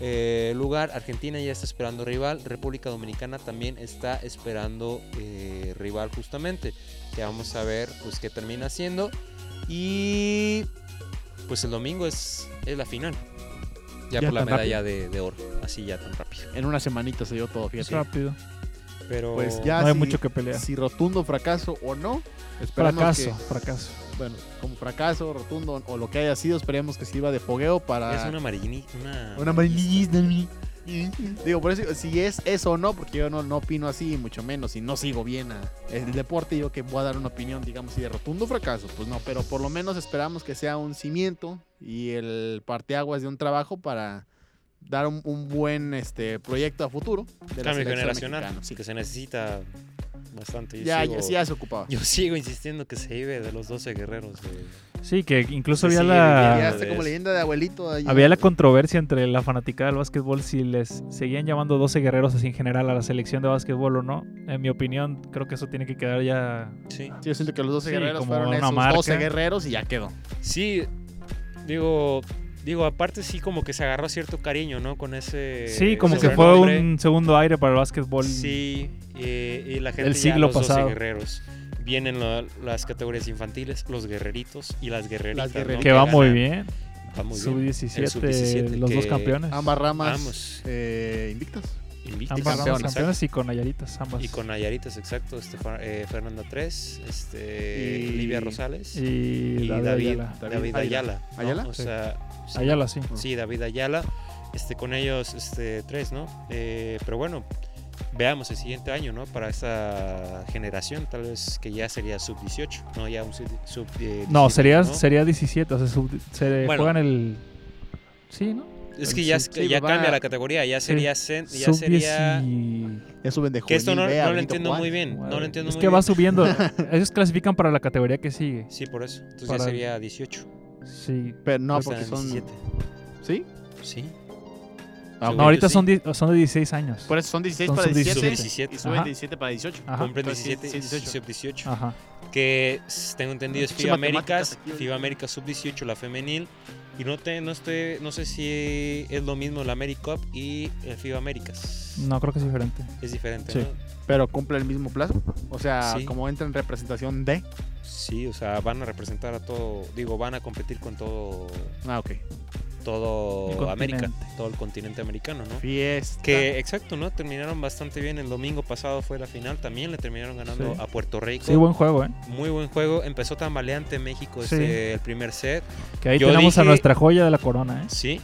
eh, lugar. Argentina ya está esperando rival. República Dominicana también está esperando eh, rival justamente. Que vamos a ver pues qué termina siendo. Y pues el domingo es, es la final. Ya, Ya por la medalla de, de oro. Así ya tan rápido. En una semanita se dio todo, fíjate. rápido. Pero Pues ya no hay si- mucho que pelear. Si rotundo fracaso o no, esperamos Fracaso, que, fracaso. Bueno, como fracaso, rotundo o lo que haya sido, esperemos que sirva de fogueo para es una marini, una, una. Digo, por eso, si es eso o no, porque yo no, no opino así, mucho menos, y no sigo bien a- el deporte, yo que voy a dar una opinión, digamos, si de rotundo fracaso, pues no, pero por lo menos esperamos que sea un cimiento y el parteaguas de un trabajo para dar un, un buen este proyecto a futuro de cambio generacional sí. que se necesita bastante. Yo Ya, sigo, ya, sí, ya se ocupaba. yo sigo insistiendo que se vive de los 12 guerreros. de- Sí, que incluso había la, viviendo. Ya de está como eso. leyenda de abuelito. ahí. había la controversia entre la fanaticada del básquetbol si les seguían llamando 12 guerreros así en general a la selección de básquetbol o no. En mi opinión, creo que eso tiene que quedar ya... Sí. Sí, yo siento que los 12 Sí, guerreros como fueron una esos marca. 12 guerreros y ya quedó. Sí, digo, digo, aparte sí como que se agarró cierto cariño, ¿no? Con ese... Sí, como ese que fue un segundo aire para el básquetbol. Sí, y la gente El ya, siglo los 12 pasado. guerreros. Vienen la- las categorías infantiles, los guerreritos y las guerreritas. guerreritas. Que va muy ganan. bien. Va muy bien. El Sub-17, sub-17, los dos campeones. Ambas ramas Ambos. eh, invictas. Invictos. Ambas ramas campeones, campeones y con Nayaritas, ambas. Y con Nayaritas, exacto. Este, eh, Fernanda 3, este, Y- Livia Rosales Y y David David, Ayala. David Ayala. ¿no? ¿Ayala? O Sí. sea, sí, Ayala, sí. Sí, David Ayala. Este, con ellos, este, tres, ¿no? Eh, pero bueno, veamos el siguiente año, ¿no? Para esta generación, tal vez que ya sería sub-18, ¿no? Ya un sub, sub, eh, No, 17, sería, ¿no? sería 17. O sea, sub- se Bueno. juegan el. Sí, ¿no? Es El que ya, sub- sí, ya va- cambia la categoría, ya sería, cen- ya Sub sería 10 y- Ya suben de que esto no, no lo entiendo muy bien, no lo entiendo Es muy que bien. va subiendo. Ellos clasifican para la categoría que sigue. Sí, por eso. Entonces Para- ya sería 18. Sí. Pero no, O sea, porque son... 17. ¿Sí? Sí. Ah, No, ahorita sí. son, son de 16 años. Por eso son 16 Son para sub 17, 17. y suben Ajá. 17 para 18. Ajá. Cumplen Entonces, 17 sí, y 18. sub 18. Ajá. Que tengo entendido es FIBA Américas, FIBA América sub 18 la femenil y no te no estoy no sé si es lo mismo la AmeriCup y el FIBA Américas. No, creo que es diferente. Es diferente, Sí. ¿no? Pero cumple el mismo plazo. O sea, Sí. como entra en representación de... Sí, o sea, van a representar a todo, digo, van a competir con todo Ah, ok. Todo América, todo el continente americano, ¿no? Fiesta. Que exacto, ¿no? Terminaron bastante bien. El domingo pasado fue la final, también le terminaron ganando Sí. a Puerto Rico. Sí, buen juego, ¿eh? Muy buen juego. Empezó tambaleante México Sí. este, el primer set. Que ahí Yo tenemos a nuestra joya de la corona, ¿eh? Sí.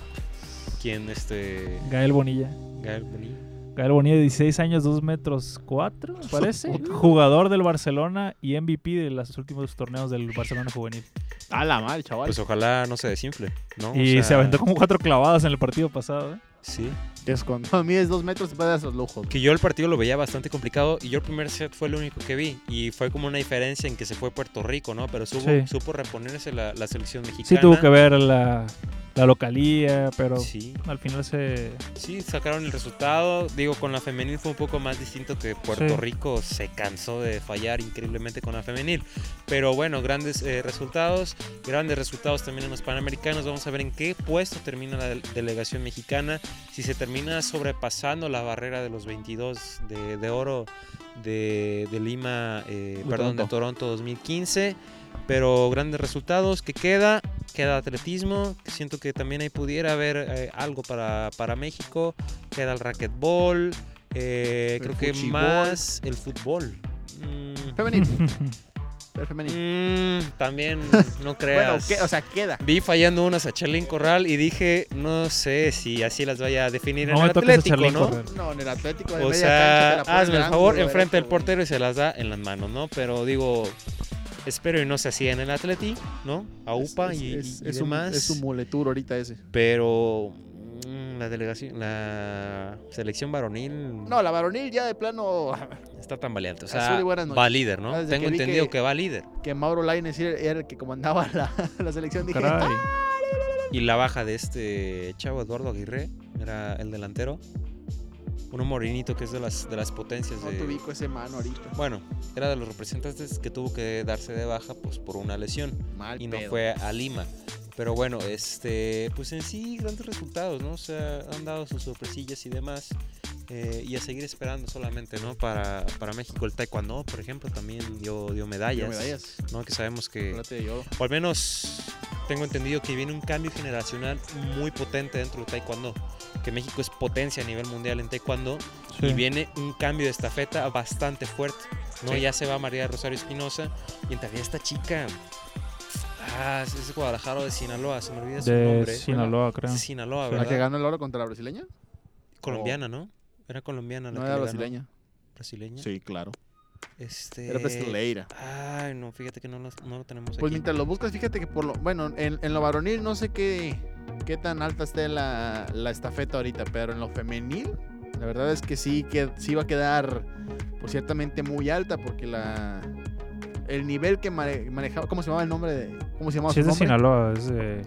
Quien este Gael Bonilla. Gael Bonilla. Gael Bonilla, 16 años, 2 metros 4, me parece. Jugador del Barcelona y MVP de los últimos torneos del Barcelona Juvenil. A la mal, chaval. Pues ojalá no se desinfle, ¿no? O Y sea, se aventó como cuatro clavadas en el partido pasado, ¿eh? Sí. es cuando mides dos metros puedes dar esos lujos. Que yo el partido lo veía bastante complicado y yo el primer set fue el único que vi. Y fue como una diferencia en que se fue Puerto Rico, ¿no? Pero supo, Sí. supo reponerse la, la selección mexicana. Sí tuvo que ver la, la localía, pero Sí. al final se... Sí, sacaron el resultado. Digo, con la femenil fue un poco más distinto que Puerto Sí. Rico se cansó de fallar increíblemente con la femenil. Pero bueno, grandes eh, resultados. Grandes resultados también en los Panamericanos. Vamos a ver en qué puesto termina la del- delegación mexicana. Si se termina sobrepasando la barrera de los 22 de, de oro de, de Lima, eh, De perdón, de Toronto. Toronto 2015. Pero grandes resultados que queda. Queda atletismo, que siento que también ahí pudiera haber eh, algo para, para México. Queda el racquetball. eh, El creo que más el fútbol. Mm, femenil. mm, también no bueno, creas. o sea, queda. Vi fallando unas a Charlene Corral y dije, no sé si así las vaya a definir No en el Atlético, ¿no? Corral. No, en el Atlético de O sea, hazme el favor, enfrente del portero y se las da en las manos, ¿no? Pero digo, espero y no se hacía en el Atleti, ¿no? A. UPA Es- y, es, y es demás. es un muletur ahorita ese. Pero mm, la delegación, la selección varonil No, la varonil ya de plano está tan valiente. O sea, va líder, ¿no? Desde Tengo que entendido que- que... va líder. que Mauro Lainez era el que comandaba la, la selección. Dije, Caray. Y la baja de este chavo Eduardo Aguirre, era el delantero. Uno morenito que es de las, de las potencias no de... te ubico ese mano ahorita. Bueno, era de los representantes que tuvo que darse de baja pues por una lesión Mal y no pedo. fue a Lima. Pero bueno, este, pues en sí grandes resultados, ¿no? O sea, han dado sus sorpresillas y demás. eh, y a seguir esperando solamente, ¿no? Para, para México. El taekwondo, por ejemplo, también dio, dio medallas. Dio medallas. ¿no? Que sabemos que, o al menos tengo entendido que viene un cambio generacional muy potente dentro del taekwondo. Que México es potencia a nivel mundial en taekwondo. Sí. Y viene un cambio de estafeta bastante fuerte. ¿no? Sí. Ya se va María Rosario Espinosa. Y entraría esta chica. Ah, es de Guadalajara o de Sinaloa, se me olvida su De nombre. Sinaloa, creo. Es de Sinaloa, Sí. ¿La que ¿verdad? ganó el oro contra la brasileña? Colombiana, ¿no? Era colombiana la No que era le ganó. brasileña. Brasileña. Sí, claro. Este... Era brasileira. Ay, no, fíjate que no lo, no lo tenemos Pues aquí. mientras lo buscas, fíjate que por lo. Bueno, en, en lo varonil no sé qué, qué tan alta esté la, la estafeta ahorita, pero en lo femenil, la verdad es que sí, que sí va a quedar, pues ciertamente muy alta, porque la. El nivel que mane- manejaba. ¿Cómo se llamaba el nombre de.? ¿Cómo se llamaba Sí, su es de? Sinaloa, es de,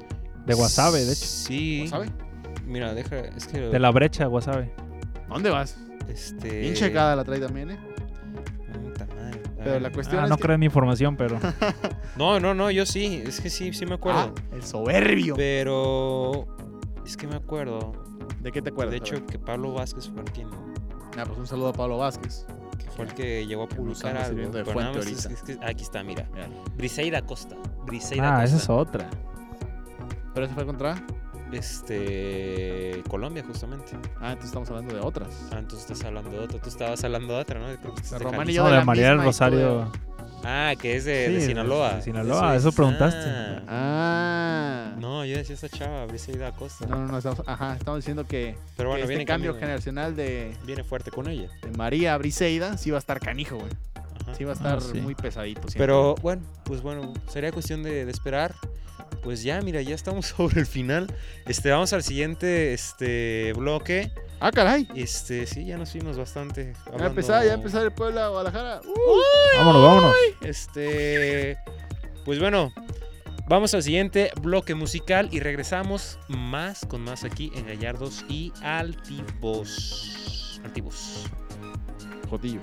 de Guasave, de hecho. Sí. ¿Sabe? Mira, deja, es que... De la brecha, Guasave. ¿Dónde vas? Este... Bien checada la trae también, ¿eh? Madre. Pero la cuestión Ah, es no que- creo en mi información, pero... No, no, no, yo sí, es que sí, sí me acuerdo. Ah, el soberbio. Pero es que me acuerdo. ¿De qué te acuerdas? De hecho, que Pablo Vázquez fue el quien Ah, pues un saludo a Pablo Vázquez. Fue el que llegó a publicar anda algo. de fuente es- es que- aquí está, mira. Mira. Briseida Costa. Briseida Ah, esa es otra. ¿Pero ese fue contra? Este. Colombia, justamente. Ah, entonces estamos hablando de otras. Ah, entonces estás hablando de otra. Tú estabas hablando de otra, ¿no? De Román y yo No, de la María del Rosario. Ah, que es de, Sinaloa. De Sinaloa, eso, preguntaste. Ah. No, yo decía esa chava, hubiese ido Costa. No, no, no, estamos, ajá, estamos diciendo que, Pero bueno, este viene cambio generacional de... Viene fuerte con ella. De María Briseida sí va a estar canijo, güey. Sí va a estar ah, muy pesadito. Pero bueno, pues bueno, sería cuestión de, de, esperar. Pues ya, mira, ya estamos sobre el final. Este, vamos al siguiente este, bloque. Ah, caray. Este, sí, ya nos fuimos bastante. Ya empezar, ya empezar el Puebla Guadalajara. Uy, vámonos, vámonos. Este, pues bueno, vamos al siguiente bloque musical y regresamos más con más aquí en Gallardos y Altivos. Altivos. Jodillo.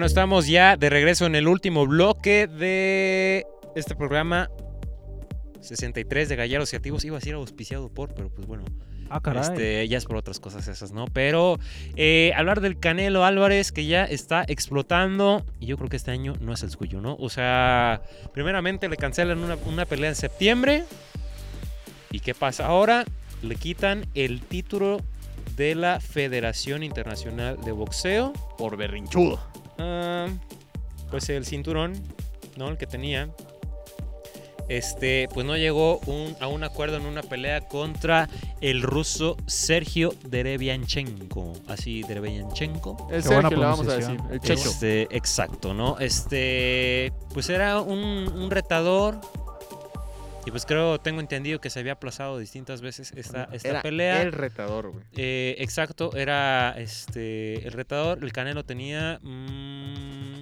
Bueno, estamos ya de regreso en el último bloque de este programa 63 de Galleros y Activos. Iba a ser auspiciado por, pero pues bueno. Ah, este, ya es por otras cosas esas, ¿no? Pero eh, hablar del Canelo Álvarez que ya está explotando y yo creo que este año no es el suyo, ¿no? O sea, primeramente le cancelan una, una pelea en septiembre y ¿qué pasa ahora? Le quitan el título de la Federación Internacional de Boxeo por berrinchudo. Ah, pues el cinturón, ¿no? El que tenía. Este, pues no llegó un- a un acuerdo en una pelea contra el ruso Sergio Derevianchenko. Así, Derevianchenko. El Sergio le vamos a decir. El Checho. Este, exacto, ¿no? Este, pues era un, un retador. Y pues creo, tengo entendido que se había aplazado distintas veces esta, esta Era pelea. el retador, güey. Eh, exacto, era este el retador. El Canelo tenía, mm,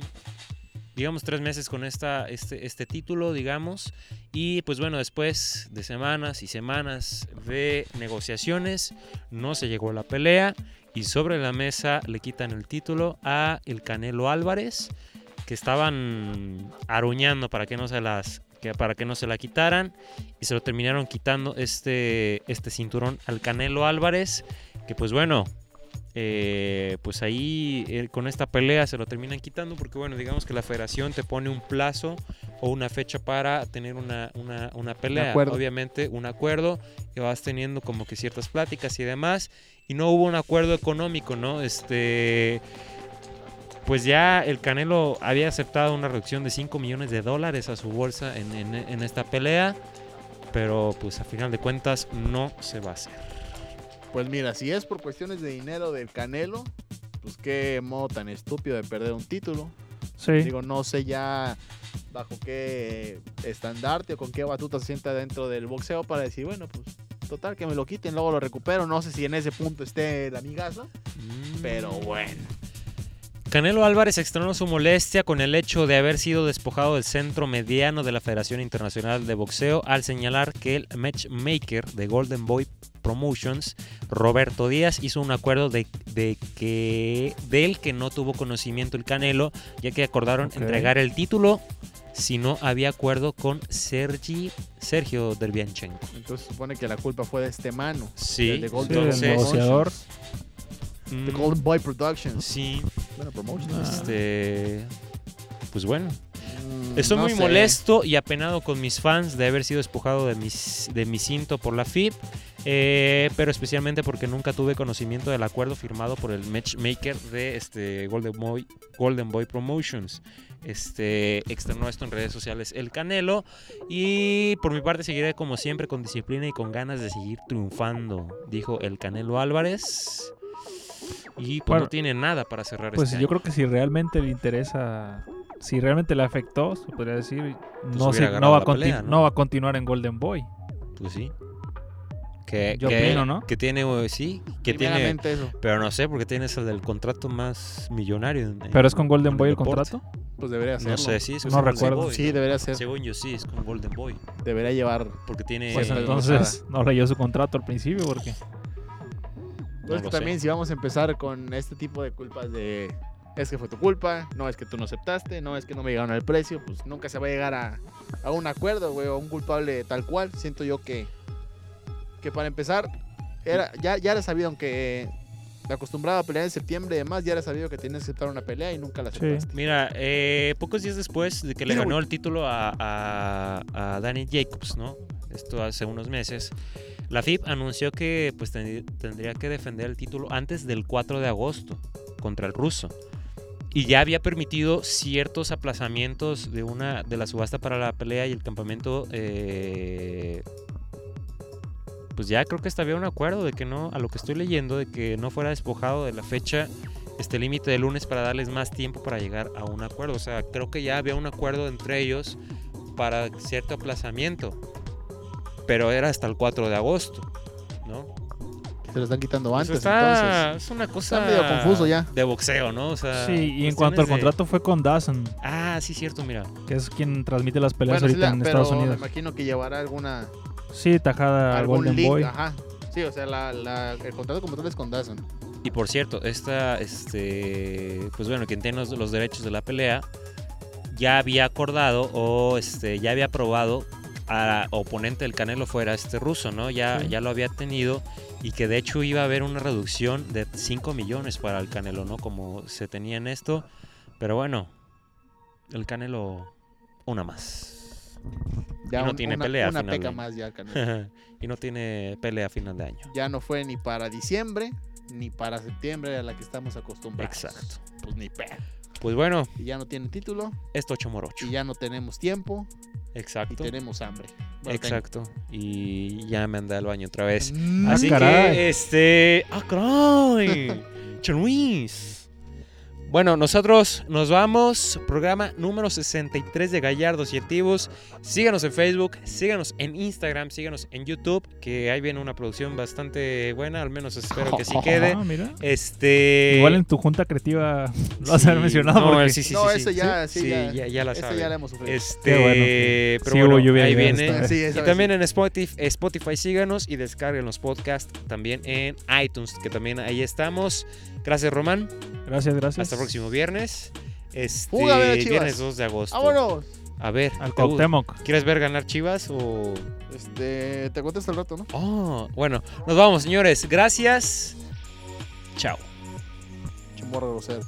digamos, tres meses con esta, este, este título, digamos. Y pues bueno, después de semanas y semanas de negociaciones, no se llegó a la pelea. Y sobre la mesa le quitan el título a el Canelo Álvarez, que estaban aruñando para que no se las que para que no se la quitaran y se lo terminaron quitando este este cinturón al Canelo Álvarez que pues bueno, eh, pues ahí eh, con esta pelea se lo terminan quitando porque bueno, digamos que la federación te pone un plazo o una fecha para tener una, una, una pelea. Obviamente un acuerdo que vas teniendo como que ciertas pláticas y demás y no hubo un acuerdo económico, ¿no? Este... Pues ya el Canelo había aceptado una reducción de 5 millones de dólares a su bolsa en, en- en esta pelea, pero pues a final de cuentas no se va a hacer. Pues mira, si es por cuestiones de dinero del Canelo, pues qué modo tan estúpido de perder un título. Sí. Digo, no sé ya bajo qué estandarte o con qué batuta se sienta dentro del boxeo para decir, bueno, pues total, que me lo quiten, luego lo recupero. No sé si en ese punto esté la amigazo, pero bueno. Canelo Álvarez externó su molestia con el hecho de haber sido despojado del centro mediano de la Federación Internacional de Boxeo al señalar que el matchmaker de Golden Boy Promotions, Roberto Díaz, hizo un acuerdo de, de que del que no tuvo conocimiento el Canelo, ya que acordaron entregar el título si no había acuerdo con Sergi, Sergio Derbianchenko. Entonces supone que la culpa fue de este mano. Sí, de Sí, Golden el entonces- negociador. The Mm, Golden Boy Productions. sí, Bueno, Promotions. Ah. este, pues bueno. Mm, Estoy no muy sé. molesto y apenado con mis fans de haber sido despojado de, mis, de mi cinto por la FIB, eh, pero especialmente porque nunca tuve conocimiento del acuerdo firmado por el matchmaker de este Golden Boy, Golden Boy Promotions. Este externó esto en redes sociales el Canelo y por mi parte seguiré como siempre con disciplina y con ganas de seguir triunfando, dijo el Canelo Álvarez. Y pues Bueno, no tiene nada para cerrar Pues este yo año. creo que si realmente le interesa, si realmente le afectó, se podría decir, no, Pues se- no, va a la conti- pelea, ¿no? no va a continuar en Golden Boy. Pues sí. Que, Yo que- opino, ¿no? Que tiene, eh, sí, que tiene. Eso. Pero no sé, porque tienes el del contrato más millonario. en- ¿Pero es con Golden en Boy el contrato? Pues debería ser. No sé, sí, es No con Golden recuerdo. Boy. Sí, debería ser. Según yo, sí, es con Golden Boy. Debería llevar. Porque tiene. Pues entonces no leyó su contrato al principio porque... No Pues que lo sé. también si vamos a empezar con este tipo de culpas de es que fue tu culpa, no es que tú no aceptaste, no es que no me llegaron al precio, pues nunca se va a llegar a, a un acuerdo, güey, o un culpable tal cual. Siento yo que, que para empezar, era, ya, ya era sabido, aunque te acostumbraba a pelear en septiembre y demás, ya era sabido que tenías que aceptar una pelea y nunca la Sí. aceptaste. Mira, eh, pocos días después de que le ganó el título a, a, a Danny Jacobs, ¿no? Esto hace unos meses. La FIB anunció que pues ten- tendría que defender el título antes del 4 de agosto contra el ruso. Y ya había permitido ciertos aplazamientos de una de la subasta para la pelea y el campamento. eh, pues ya creo que hasta había un acuerdo de que no, a lo que estoy leyendo, de que no fuera despojado de la fecha este límite de lunes para darles más tiempo para llegar a un acuerdo. O sea, creo que ya había un acuerdo entre ellos para cierto aplazamiento. Pero era hasta el 4 de agosto, ¿no? Se lo están quitando antes, está, entonces. es una cosa medio confuso ya. de boxeo, ¿no? O sea, Sí, y en cuanto al de- contrato fue con Dazn, Ah, sí, cierto, mira. que es quien transmite las peleas Bueno, sí ahorita la- en pero Estados me Unidos. imagino que llevará alguna Sí, tajada al algún Golden link, Boy. ajá. Sí, o sea, la, la- el contrato como tal es con Dazn. Y por cierto, esta, este, pues bueno, quien tiene los, los derechos de la pelea, ya había acordado o este, ya había aprobado a- oponente del Canelo fuera este ruso, ¿no? Ya, Sí. ya lo había tenido y que de hecho iba a haber una reducción de 5 millones para el Canelo, ¿no? Como se tenía en esto. Pero bueno, el Canelo, una más. Ya Y no un- tiene una, pelea a final de peca más ya, Canelo. y no tiene pelea a final de año. Ya no fue ni para diciembre, ni para septiembre a la que estamos acostumbrados. Exacto. Pues ni. Pues bueno, Y ya no tiene título, esto chomorocho. y ya no tenemos tiempo, y Exacto. tenemos hambre. Bueno, Exacto. Y ya me andé al baño otra vez. Ah, Así caray. que, este. ¡Ah, caray! Luis. Bueno, nosotros nos vamos. Programa número 63 de Gallardos y Activos. Síganos en Facebook, síganos en Instagram, síganos en YouTube, que ahí viene una producción bastante buena, al menos espero que sí quede. Ah, mira. Este. Igual en tu junta creativa lo vas a haber mencionado. No, porque- sí, sí, No, sí, eso sí. ya, sí, Sí, ya. ya, ya la sabe. ya la hemos sufrido. Este, bueno pero sí bueno, ahí viene. Y también sí. en Spotify, Spotify síganos y descarguen los podcasts también en iTunes, que también ahí estamos. Gracias, Román. Gracias, gracias. Hasta el próximo viernes. Este, viernes 2 de agosto. ¡Vámonos! A ver, Al ¿te gu- Cuauhtémoc. ¿quieres ver ganar Chivas o...? Este, te contesto al rato, ¿no? Oh, bueno, nos vamos, señores. Gracias. Chao. Chamorro grosero.